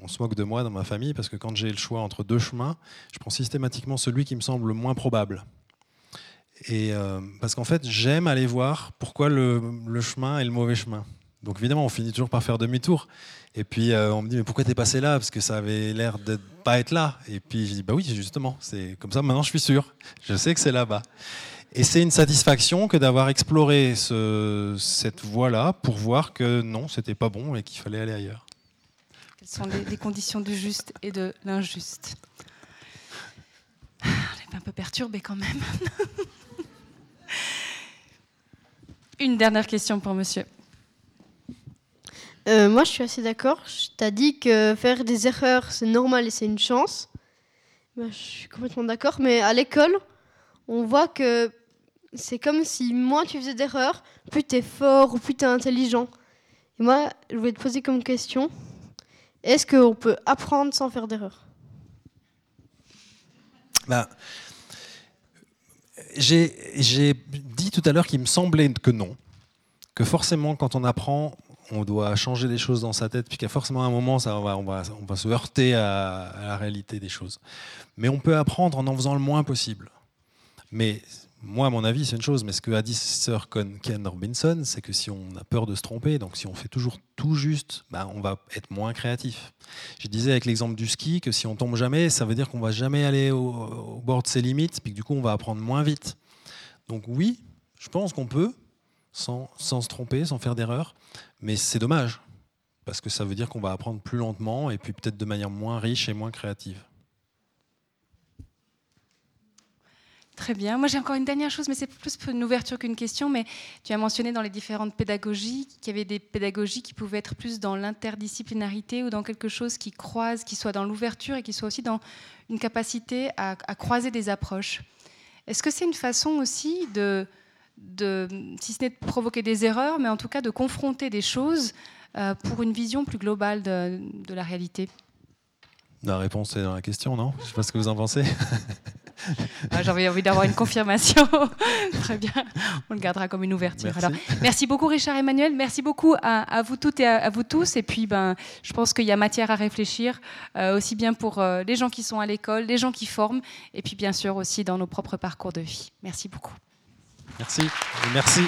[SPEAKER 2] on se moque de moi dans ma famille, parce que quand j'ai le choix entre deux chemins, je prends systématiquement celui qui me semble le moins probable. Et euh, parce qu'en fait, j'aime aller voir pourquoi le, chemin est le mauvais chemin. Donc évidemment, on finit toujours par faire demi-tour. Et puis euh, on me dit mais pourquoi t'es passé là? Parce que ça avait l'air de pas être là. Et puis je dis bah oui justement, c'est comme ça. Maintenant je suis sûr. Je sais que c'est là-bas. Et c'est une satisfaction que d'avoir exploré ce, cette voie-là pour voir que non, c'était pas bon et qu'il fallait aller ailleurs.
[SPEAKER 1] Quelles sont les, conditions du juste et de l'injuste? On est un peu perturbé quand même. une dernière question pour monsieur.
[SPEAKER 14] Euh, moi, je suis assez d'accord. Tu as dit que faire des erreurs, c'est normal et c'est une chance. je suis complètement d'accord. Mais à l'école, on voit que c'est comme si moins tu faisais d'erreurs, plus tu es fort ou plus tu es intelligent. Et moi, je voulais te poser comme question est-ce qu'on peut apprendre sans faire d'erreurs?
[SPEAKER 2] Bah, J'ai dit tout à l'heure qu'il me semblait que non. Que forcément, quand on apprend, on doit changer des choses dans sa tête, puis qu'à forcément un moment, ça, on, va, on, va, on va se heurter à, la réalité des choses. Mais on peut apprendre en en faisant le moins possible. Mais moi, à mon avis, c'est une chose, mais ce que a dit Sir Ken Robinson, c'est que si on a peur de se tromper, donc si on fait toujours tout juste, bah, on va être moins créatif. Je disais avec l'exemple du ski que si on tombe jamais, ça veut dire qu'on va jamais aller au, au bord de ses limites, puis que du coup, on va apprendre moins vite. Donc oui, je pense qu'on peut, sans, se tromper, sans faire d'erreur. Mais c'est dommage, parce que ça veut dire qu'on va apprendre plus lentement et puis peut-être de manière moins riche et moins créative.
[SPEAKER 1] Très bien. Moi, j'ai encore une dernière chose, mais c'est plus une ouverture qu'une question. Mais tu as mentionné dans les différentes pédagogies qu'il y avait des pédagogies qui pouvaient être plus dans l'interdisciplinarité ou dans quelque chose qui croise, qui soit dans l'ouverture et qui soit aussi dans une capacité à croiser des approches. Est-ce que c'est une façon aussi de, de, si ce n'est de provoquer des erreurs, mais en tout cas de confronter des choses euh, pour une vision plus globale de, la réalité
[SPEAKER 2] La réponse est dans la question, non? Je ne sais pas ce que vous en pensez.
[SPEAKER 1] ah, J'avais envie d'avoir une confirmation. Très bien, on le gardera comme une ouverture. Merci, merci beaucoup Richard Emmanuel, merci beaucoup à, vous toutes et à, vous tous. Et puis, ben, je pense qu'il y a matière à réfléchir, euh, aussi bien pour euh, les gens qui sont à l'école, les gens qui forment, et puis bien sûr aussi dans nos propres parcours de vie. Merci beaucoup.
[SPEAKER 2] Merci. Merci.